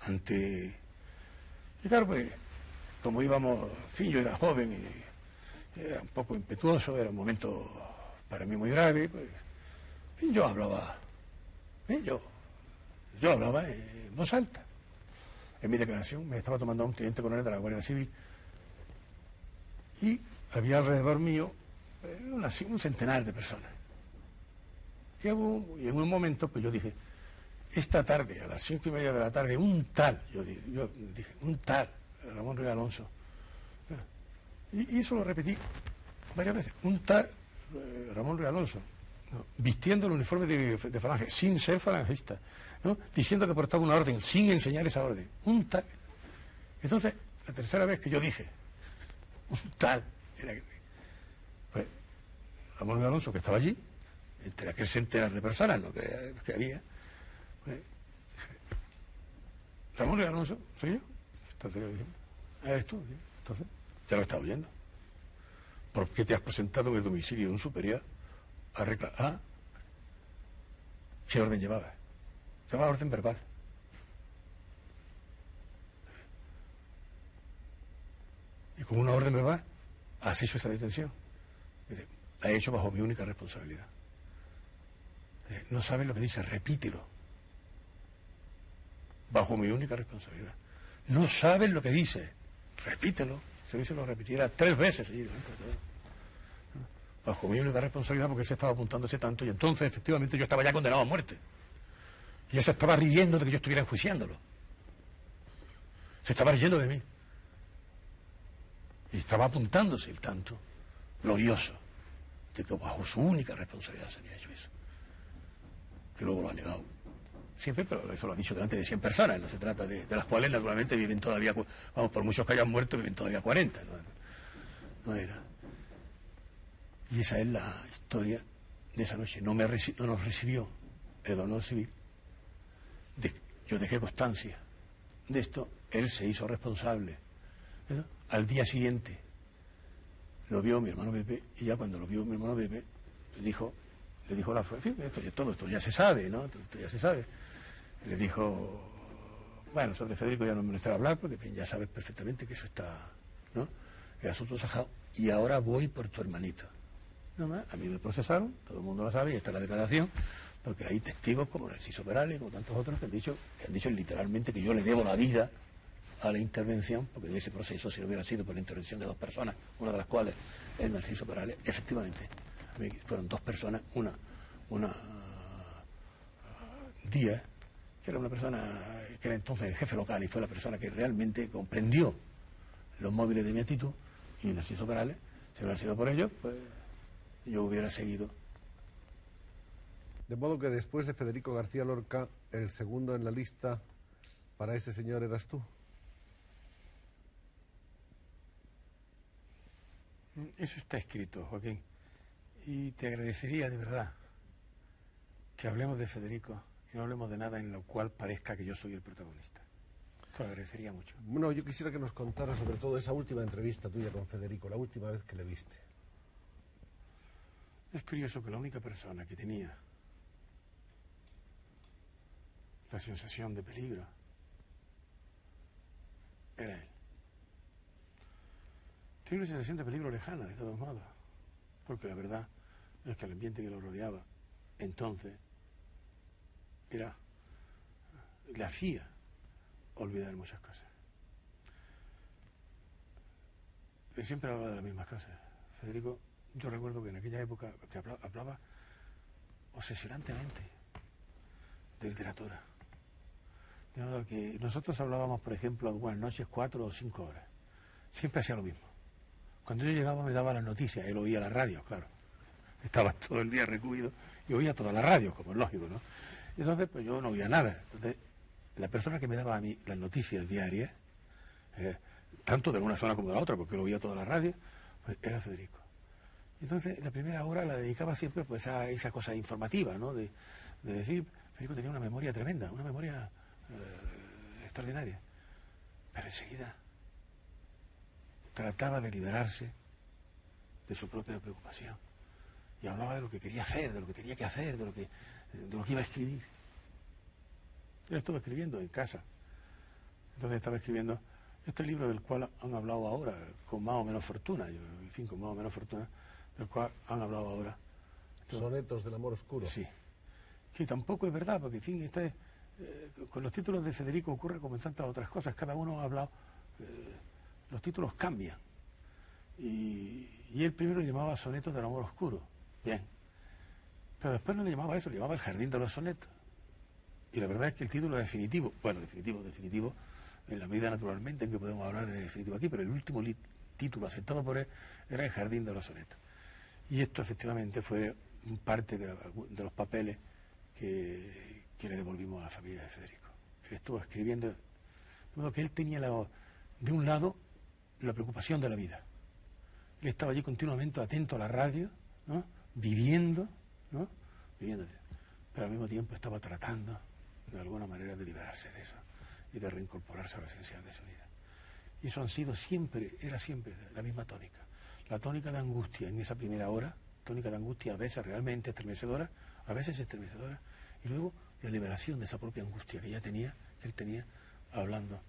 ante... Y claro, pues, como íbamos, en fin, yo era joven y era un poco impetuoso, era un momento para mí muy grave, pues, y yo hablaba, yo, yo hablaba en voz alta. En mi declaración me estaba tomando a un teniente coronel de la Guardia Civil y había alrededor mío eh, un centenar de personas. Y, en un momento, pues yo dije, esta tarde, a las cinco y media de la tarde, un tal, yo dije, un tal, Ramón Ruiz Alonso. Y, eso lo repetí varias veces, un tal eh, Ramón Ruiz Alonso, vistiendo el uniforme de, falange, sin ser falangista, diciendo que portaba una orden, sin enseñar esa orden. Un tal. Entonces, la tercera vez que yo dije, un tal, era, Ramón Ruiz Alonso, que estaba allí, entre aquel centenar de personas ¿no? que, había. Pues, Ramón Luis Alonso, soy yo. Entonces yo dije, ah, eres tú. Entonces, ya lo estaba oyendo. ¿Por qué te has presentado en el domicilio de un superior a reclamar? Ah, ¿qué orden llevaba? Llevaba orden verbal. Y con una orden verbal has hecho esa detención. La he hecho bajo mi única responsabilidad. Eh, no sabes lo que dice, repítelo. Bajo mi única responsabilidad. No sabes lo que dice, repítelo. Si se lo repitiera tres veces Bajo mi única responsabilidad porque se estaba apuntándose tanto y entonces efectivamente yo estaba ya condenado a muerte. Y se estaba riendo de que yo estuviera enjuiciándolo. Se estaba riendo de mí. Y estaba apuntándose el tanto glorioso de que bajo su única responsabilidad se había hecho eso que luego lo ha negado. Siempre, pero eso lo ha dicho delante de 100 personas, no se trata de, las cuales naturalmente viven todavía, vamos, por muchos que hayan muerto, viven todavía 40, no, era. Y esa es la historia de esa noche. No, me no nos recibió el honor civil. yo dejé constancia de esto, él se hizo responsable. Al día siguiente lo vio mi hermano Pepe y ya cuando lo vio mi hermano Pepe dijo, le dijo la en esto, todo esto ya se sabe, ¿no? esto ya se sabe. Le dijo, bueno, sobre Federico ya no me a hablar, porque ya sabes perfectamente que eso está, ¿no? El asunto sajado. Y ahora voy por tu hermanito. a mí me procesaron, todo el mundo lo sabe, y está la declaración, porque hay testigos como Narciso Perales, como tantos otros, que han dicho, que han dicho literalmente que yo le debo la vida a la intervención, porque de ese proceso, si hubiera sido por la intervención de dos personas, una de las cuales es Narciso Perales, efectivamente, fueron dos personas, una, una uh, Díaz, que era una persona que era entonces el jefe local y fue la persona que realmente comprendió los móviles de mi actitud, y Narciso Perales, si hubiera sido por ello, pues yo hubiera seguido. De modo que después de Federico García Lorca, el segundo en la lista para ese señor eras tú. Eso está escrito, Joaquín. Y te agradecería de verdad que hablemos de Federico y no hablemos de nada en lo cual parezca que yo soy el protagonista. Te lo agradecería mucho. Bueno, yo quisiera que nos contara sobre todo esa última entrevista tuya con Federico, la última vez que le viste. Es curioso que la única persona que tenía la sensación de peligro era él. Tenía una sensación de peligro lejana, de todos modos porque la verdad es que el ambiente que lo rodeaba entonces era le hacía olvidar muchas cosas. Él siempre hablaba de las mismas cosas. Federico, yo recuerdo que en aquella época que hablaba, obsesionantemente de literatura. De modo que nosotros hablábamos, por ejemplo, buenas noches, cuatro o cinco horas. Siempre hacía lo mismo. Cuando yo llegaba me daba las noticias, él oía la radio, claro. Estaba todo el día recluido y oía toda la radio, como es lógico, ¿no? Entonces, pues yo no oía nada. Entonces, la persona que me daba a mí las noticias diarias, eh, tanto de una zona como de la otra, porque él oía toda la radio, pues era Federico. Entonces, la primera hora la dedicaba siempre pues a esa cosa informativa, ¿no? De, decir, Federico tenía una memoria tremenda, una memoria eh, extraordinaria. Pero enseguida trataba de liberarse de su propia preocupación. Y hablaba de lo que quería hacer, de lo que tenía que hacer, de lo que, de lo que iba a escribir. Él estuvo escribiendo en casa. Entonces estaba escribiendo este libro del cual han hablado ahora, con más o menos fortuna, yo, en fin, con más o menos fortuna, del cual han hablado ahora. Sonetos del amor oscuro. Sí. Que tampoco es verdad, porque, en fin, este, eh, con los títulos de Federico ocurre como en tantas otras cosas. Cada uno ha hablado, eh, los títulos cambian. Y, y él primero llamaba Sonetos del amor oscuro. Bien. Pero después no le llamaba eso, le llamaba El jardín de los sonetos. Y la verdad es que el título definitivo, bueno, definitivo, definitivo, en la medida naturalmente en que podemos hablar de definitivo aquí, pero el último título aceptado por él era El Jardín de los Sonetos. Y esto efectivamente fue parte de, los papeles que, le devolvimos a la familia de Federico. Él estuvo escribiendo, de modo que él tenía de un lado la preocupación de la vida. Él estaba allí continuamente atento a la radio, ¿no? viviendo, ¿no? viviendo, pero al mismo tiempo estaba tratando de alguna manera de liberarse de eso y de reincorporarse a lo esencial de su vida. Y eso han sido siempre, era siempre la misma tónica. La tónica de angustia en esa primera hora, tónica de angustia a veces realmente estremecedora, a veces estremecedora, y luego la liberación de esa propia angustia que ya tenía, que él tenía, hablando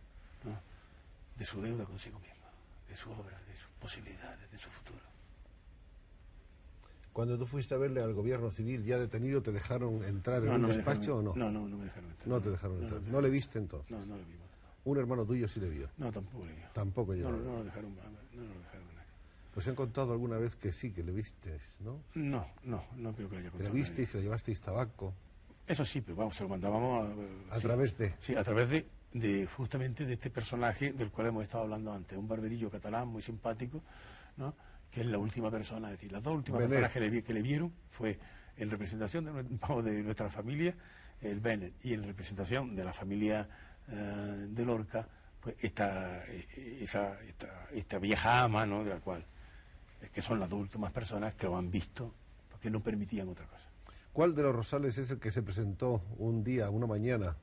de su deuda consigo mismo, de su obra, de sus posibilidades, de su futuro. Cuando tú fuiste a verle al gobierno civil ya detenido, ¿te dejaron entrar en un despacho o no? No, no, no me dejaron entrar. No te dejaron entrar. ¿No, le viste entonces? No, no le vimos. ¿Un hermano tuyo sí le vio? No, tampoco le vio. Tampoco yo. No, no, lo dejaron, no lo dejaron Pues han contado alguna vez que sí, que le viste, ¿no? No, no, no creo que le haya contado. Que le visteis, que le llevasteis tabaco. Eso sí, pero vamos, se lo mandábamos... A, través de... Sí, a través de, de justamente de este personaje del cual hemos estado hablando antes, un barberillo catalán muy simpático, ¿no? que es la última persona, es decir, las dos últimas personas que le, que le vieron fue en representación de, de nuestra familia, el Bennett, y en representación de la familia eh, de Lorca, pues esta, esa, esta, vieja ama, ¿no? de la cual, que son las dos últimas personas que lo han visto, porque no permitían otra cosa. ¿Cuál de los Rosales es el que se presentó un día, una mañana,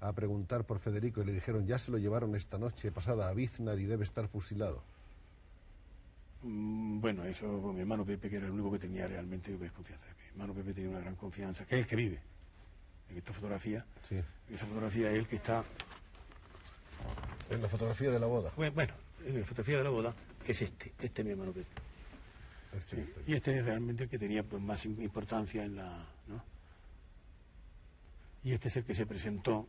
a preguntar por Federico y le dijeron, ya se lo llevaron esta noche pasada a Biznar y debe estar fusilado? Mm, bueno, eso mi hermano Pepe, que era el único que tenía realmente confianza. Mi hermano Pepe tenía una gran confianza, que es el que vive. En esta fotografía, sí. esa fotografía es el que está... En la fotografía de la boda. Bueno, en la fotografía de la boda es este, este es mi hermano Pepe. Este, este. Y este es realmente el que tenía pues, más importancia en la... ¿no? Y este es el que se presentó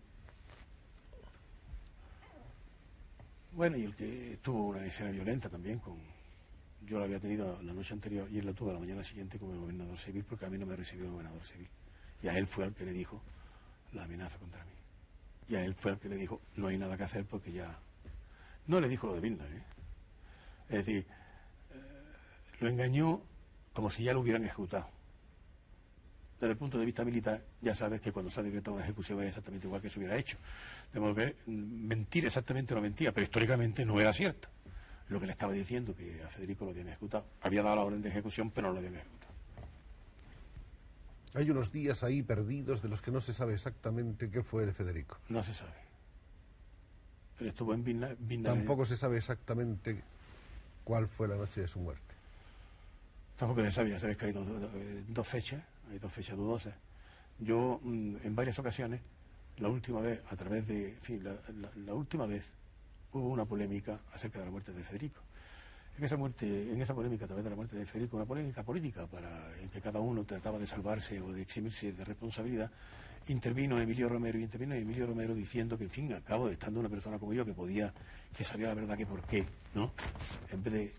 Bueno, y el que tuvo una escena violenta también con, yo la había tenido la noche anterior y él la tuvo la mañana siguiente con el gobernador civil porque a mí no me recibió el gobernador civil. Y a él fue el que le dijo la amenaza contra mí. Y a él fue el que le dijo, no hay nada que hacer porque ya... No le dijo lo de Vilna, ¿eh? Es decir, eh, lo engañó como si ya lo hubieran ejecutado. Desde el punto de vista militar, ya sabes que cuando se ha decretado una ejecución es exactamente igual que se hubiera hecho. De modo que mm, mentir exactamente no mentía, pero históricamente no era cierto lo que le estaba diciendo, que a Federico lo habían ejecutado. Había dado la orden de ejecución, pero no lo habían ejecutado. Hay unos días ahí perdidos de los que no se sabe exactamente qué fue de Federico. No se sabe. Él estuvo en Tampoco se sabe exactamente cuál fue la noche de su muerte. Tampoco se sabía, sabes que hay dos, fechas, hay dos fechas dudosas. Yo, mm, en varias ocasiones, la última vez, a través de, en fin, la última vez hubo una polémica acerca de la muerte de Federico. En esa, muerte, en esa polémica a través de la muerte de Federico, una polémica política para, en que cada uno trataba de salvarse o de eximirse de responsabilidad, intervino Emilio Romero y intervino Emilio Romero diciendo que, en fin, a cabo de estando una persona como yo que podía, que sabía la verdad que por qué, ¿no? En vez de...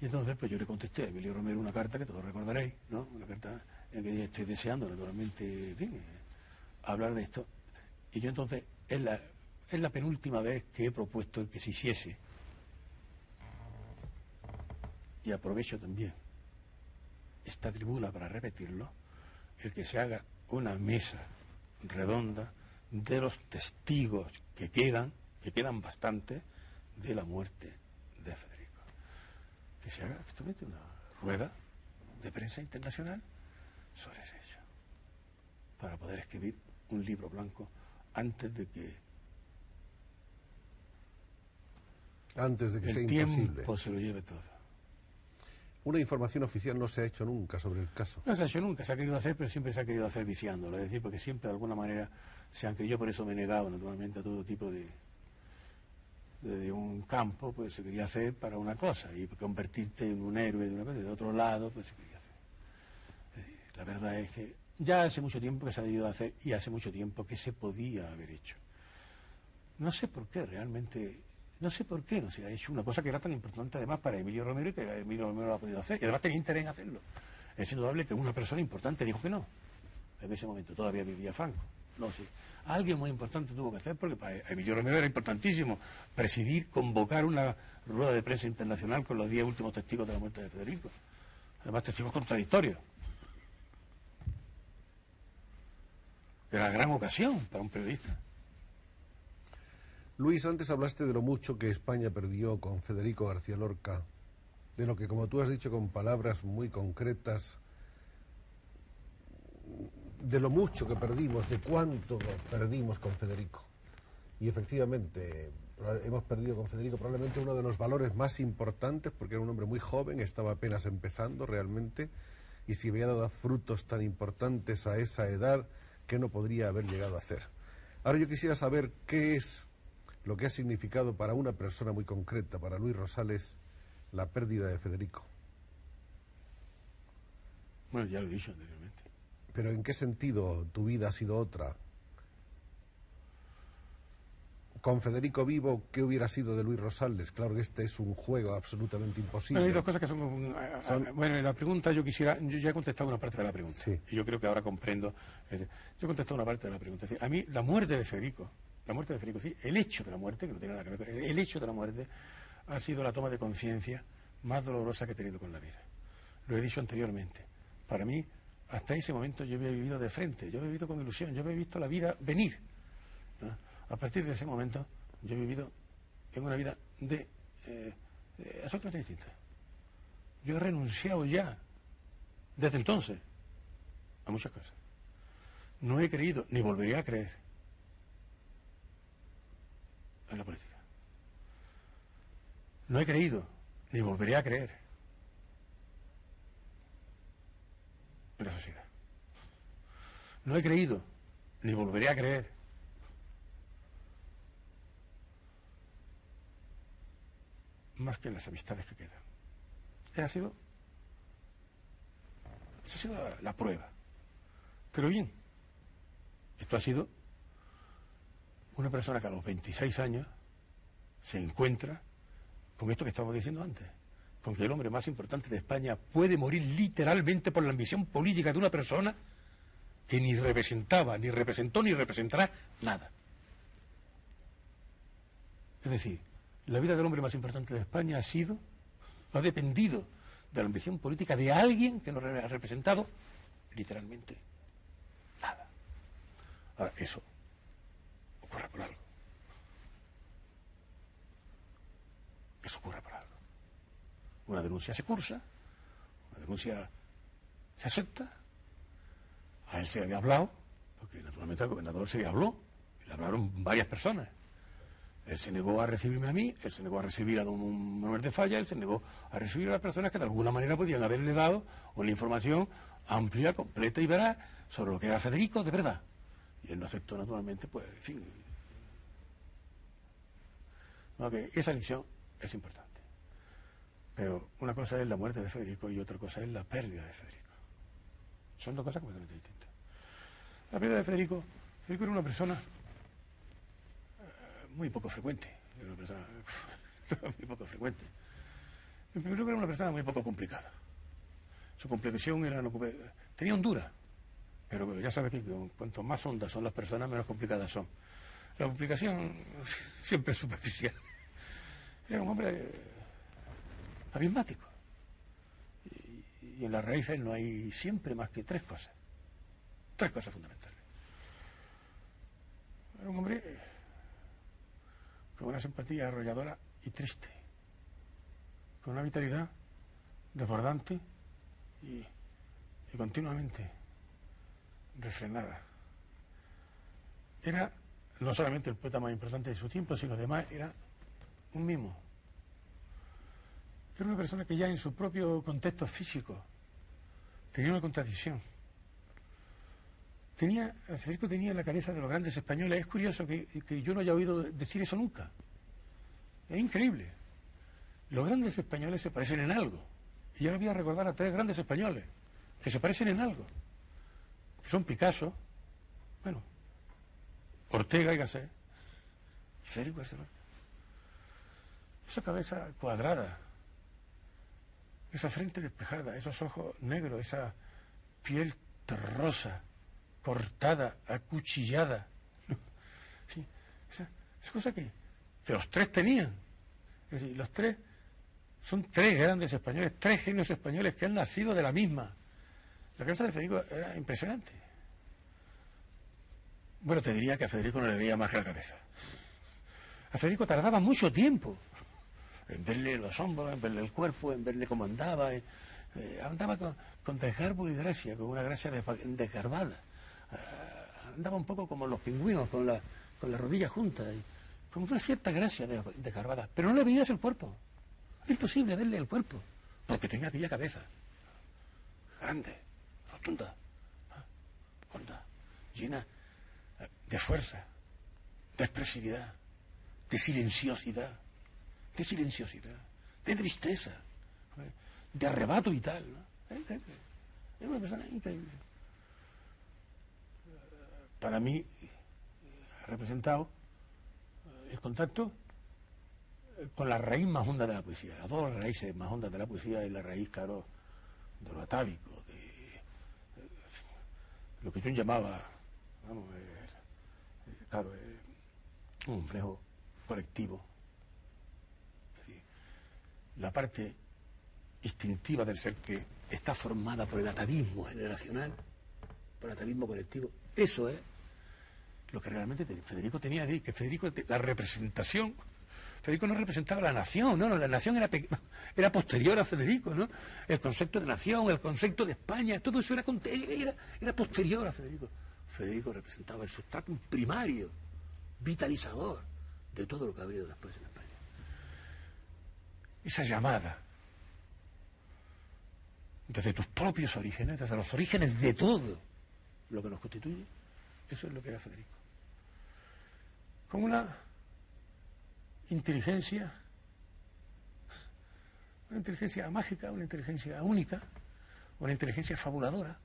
Y entonces, pues yo le contesté a Emilio Romero una carta que todos recordaréis, ¿no? Una carta en que estoy deseando, naturalmente, en fin, eh, hablar de esto. Y yo entonces, es la, es la penúltima vez que he propuesto el que se hiciese. Y aprovecho también esta tribuna para repetirlo, el que se haga una mesa redonda de los testigos que quedan, que quedan bastante, de la muerte de Federico. Que se haga justamente una rueda de prensa internacional sobre ese hecho, para poder escribir un libro blanco antes de que Antes de que el sea tiempo se lo lleve todo. Una información oficial no se ha hecho nunca sobre el caso. No se ha hecho nunca, se ha querido hacer, pero siempre se ha querido hacer viciándolo. Es decir, porque siempre de alguna manera se han querido, yo por eso me he negado naturalmente a todo tipo de, de un campo, pues se quería hacer para una cosa, y convertirte en un héroe de una cosa, de otro lado, pues se quería hacer. La verdad es que ya hace mucho tiempo que se ha debido hacer y hace mucho tiempo que se podía haber hecho. No sé por qué realmente no sé por qué no se ha hecho una cosa que era tan importante además para Emilio Romero y que Emilio Romero lo ha podido hacer. Y además tenía interés en hacerlo. Es indudable que una persona importante dijo que no. En ese momento todavía vivía Franco. No, sí. Alguien muy importante tuvo que hacer porque para Emilio Romero era importantísimo presidir, convocar una rueda de prensa internacional con los diez últimos testigos de la muerte de Federico. Además, testigos contradictorios. Era gran ocasión para un periodista. Luis, antes hablaste de lo mucho que España perdió con Federico García Lorca, de lo que, como tú has dicho con palabras muy concretas, de lo mucho que perdimos, de cuánto perdimos con Federico. Y efectivamente, hemos perdido con Federico probablemente uno de los valores más importantes, porque era un hombre muy joven, estaba apenas empezando realmente, y si había dado frutos tan importantes a esa edad, ¿qué no podría haber llegado a hacer? Ahora yo quisiera saber qué es lo que ha significado para una persona muy concreta, para Luis Rosales, la pérdida de Federico. Bueno, ya lo he dicho anteriormente. Pero ¿en qué sentido tu vida ha sido otra? Con Federico vivo, ¿qué hubiera sido de Luis Rosales? Claro que este es un juego absolutamente imposible. hay dos cosas que son, Bueno, la pregunta yo quisiera... Yo ya he contestado una parte de la pregunta. Sí. Y yo creo que ahora comprendo... Yo he contestado una parte de la pregunta. a mí, la muerte de Federico la muerte de Federico, sí, el hecho de la muerte, que no tiene nada que ver, el hecho de la muerte ha sido la toma de conciencia más dolorosa que he tenido con la vida. Lo he dicho anteriormente. Para mí, hasta ese momento yo había vivido de frente, yo había vivido con ilusión, yo había visto la vida venir. A partir de ese momento, yo he vivido en una vida de, eh, absolutamente distinta. Yo he renunciado ya, desde entonces, a muchas cosas. No he creído, ni volvería a creer en la política. No he creído, ni volveré a creer en la sociedad. No he creído, ni volveré a creer más que en las amistades que quedan. Esa ha sido, esa ha sido la, la prueba. Pero bien, esto ha sido una persona que a los 26 años se encuentra con esto que estábamos diciendo antes, con que el hombre más importante de España puede morir literalmente por la ambición política de una persona que ni representaba, ni representó, ni representará nada. Es decir, la vida del hombre más importante de España ha sido, ha dependido de la ambición política de alguien que no ha representado literalmente nada. Ahora, eso ocurre por algo. Eso ocurre por algo. Una denuncia se cursa, una denuncia se acepta, a él se le había hablado, porque naturalmente al gobernador se le habló, y le hablaron varias personas. Él se negó a recibirme a mí, él se negó a recibir a don Manuel de Falla, él se negó a recibir a las personas que de alguna manera podían haberle dado una información amplia, completa y veraz sobre lo que era Federico de verdad. Y él no aceptó naturalmente, pues, en fin. esa elección es importante. Pero una cosa es la muerte de Federico y otra cosa es la pérdida de Federico. Son dos cosas completamente distintas. La pérdida de Federico, Federico era una persona eh, muy poco frecuente. Era una persona muy poco frecuente. En primer lugar, era una persona muy poco complicada. Su complicación era no, tenía hondura, pero ya sabes que cuanto más hondas son las personas, menos complicadas son. La complicación siempre es superficial. Era un hombre eh, abismático. Y, en las raíces no hay siempre más que tres cosas. Tres cosas fundamentales. Era un hombre con una simpatía arrolladora y triste. Con una vitalidad desbordante y continuamente refrenada. Era no solamente el poeta más importante de su tiempo, sino además era un mimo. Era una persona que ya en su propio contexto físico tenía una contradicción. Tenía, Federico tenía en la cabeza de los grandes españoles. Es curioso que, que yo no haya oído decir eso nunca. Es increíble. Los grandes españoles se parecen en algo. Y yo voy a recordar a tres grandes españoles que se parecen en algo. Que son Picasso, bueno, Ortega y Gasset, Federico Esa cabeza cuadrada, esa frente despejada, esos ojos negros, esa piel terrosa, cortada, acuchillada. esa, cosa que, que los tres tenían. Es decir, los tres son tres grandes españoles, tres genios españoles que han nacido de la misma. La cabeza de Federico era impresionante. Bueno, te diría que a Federico no le veía más que la cabeza. A Federico tardaba mucho tiempo en verle los hombros, en verle el cuerpo, en verle cómo andaba. Eh, andaba con, con desgarbo y gracia, con una gracia desgarbada. Ah, andaba un poco como los pingüinos, con la, con la rodilla junta, y con una cierta gracia desgarbada. Pero no le veías el cuerpo. Es imposible verle el cuerpo, porque tenía aquella cabeza. Grande, rotunda, honda, llena de fuerza, de expresividad, de silenciosidad, de silenciosidad, de tristeza, de arrebato vital. Es una persona increíble. Para mí, ha representado el contacto con la raíz más honda de la poesía. Las dos raíces más hondas de la poesía y la raíz, claro, de lo atávico, de, lo que yo llamaba, vamos, claro, es un reflejo colectivo. la parte instintiva del ser que está formada por el atavismo generacional, por el atavismo colectivo, eso es lo que realmente Federico tenía de que Federico, la representación, Federico no representaba la nación, no, no la nación era, era posterior a Federico, ¿no? El concepto de nación, el concepto de España, todo eso era, era, era posterior a Federico. Federico representaba el sustrato primario, vitalizador de todo lo que ha habido después en España. Esa llamada, desde tus propios orígenes, desde los orígenes de todo lo que nos constituye, eso es lo que era Federico. Con una inteligencia, una inteligencia mágica, una inteligencia única, una inteligencia fabuladora,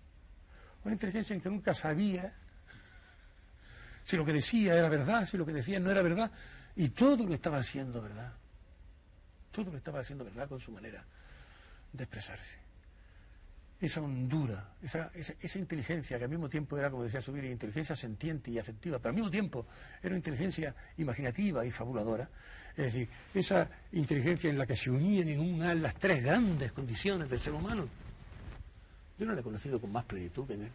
una inteligencia en que nunca sabía si lo que decía era verdad, si lo que decía no era verdad, y todo lo estaba haciendo verdad. Todo lo estaba haciendo verdad con su manera de expresarse. Esa hondura, esa, esa, inteligencia que al mismo tiempo era, como decía Subir, inteligencia sentiente y afectiva, pero al mismo tiempo era una inteligencia imaginativa y fabuladora. Es decir, esa inteligencia en la que se unían en un las tres grandes condiciones del ser humano. Yo no la he conocido con más plenitud que en él.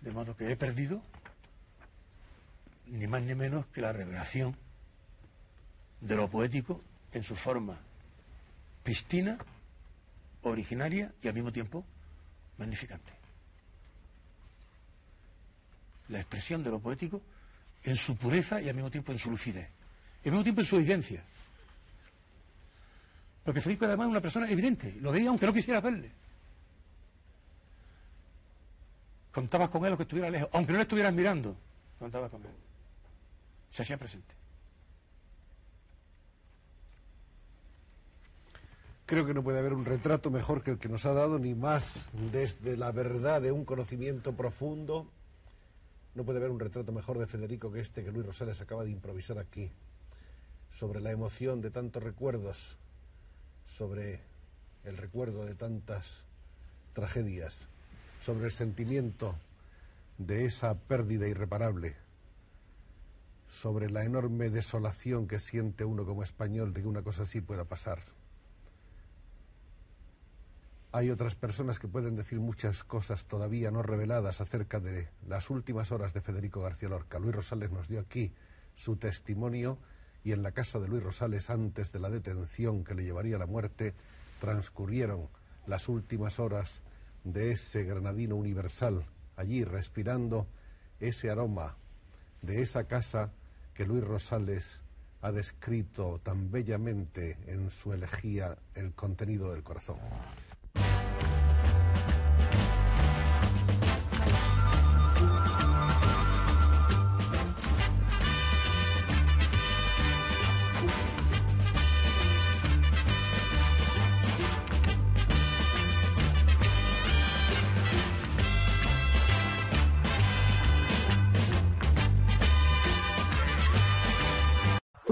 De modo que he perdido ni más ni menos que la revelación de lo poético en su forma pistina, originaria y al mismo tiempo magnificante. La expresión de lo poético en su pureza y al mismo tiempo en su lucidez, y al mismo tiempo en su evidencia. Porque Federico además es una persona evidente, lo veía aunque no quisiera verle. Contabas con él que estuviera lejos, aunque no le estuvieras mirando, contabas con él se hacía presente. Creo que no puede haber un retrato mejor que el que nos ha dado, ni más desde la verdad de un conocimiento profundo. No puede haber un retrato mejor de Federico que este que Luis Rosales acaba de improvisar aquí, sobre la emoción de tantos recuerdos, sobre el recuerdo de tantas tragedias, sobre el sentimiento de esa pérdida irreparable sobre la enorme desolación que siente uno como español de que una cosa así pueda pasar. Hay otras personas que pueden decir muchas cosas todavía no reveladas acerca de las últimas horas de Federico García Lorca. Luis Rosales nos dio aquí su testimonio y en la casa de Luis Rosales, antes de la detención que le llevaría a la muerte, transcurrieron las últimas horas de ese granadino universal, allí respirando ese aroma de esa casa que Luis Rosales ha descrito tan bellamente en su elegía el contenido del corazón.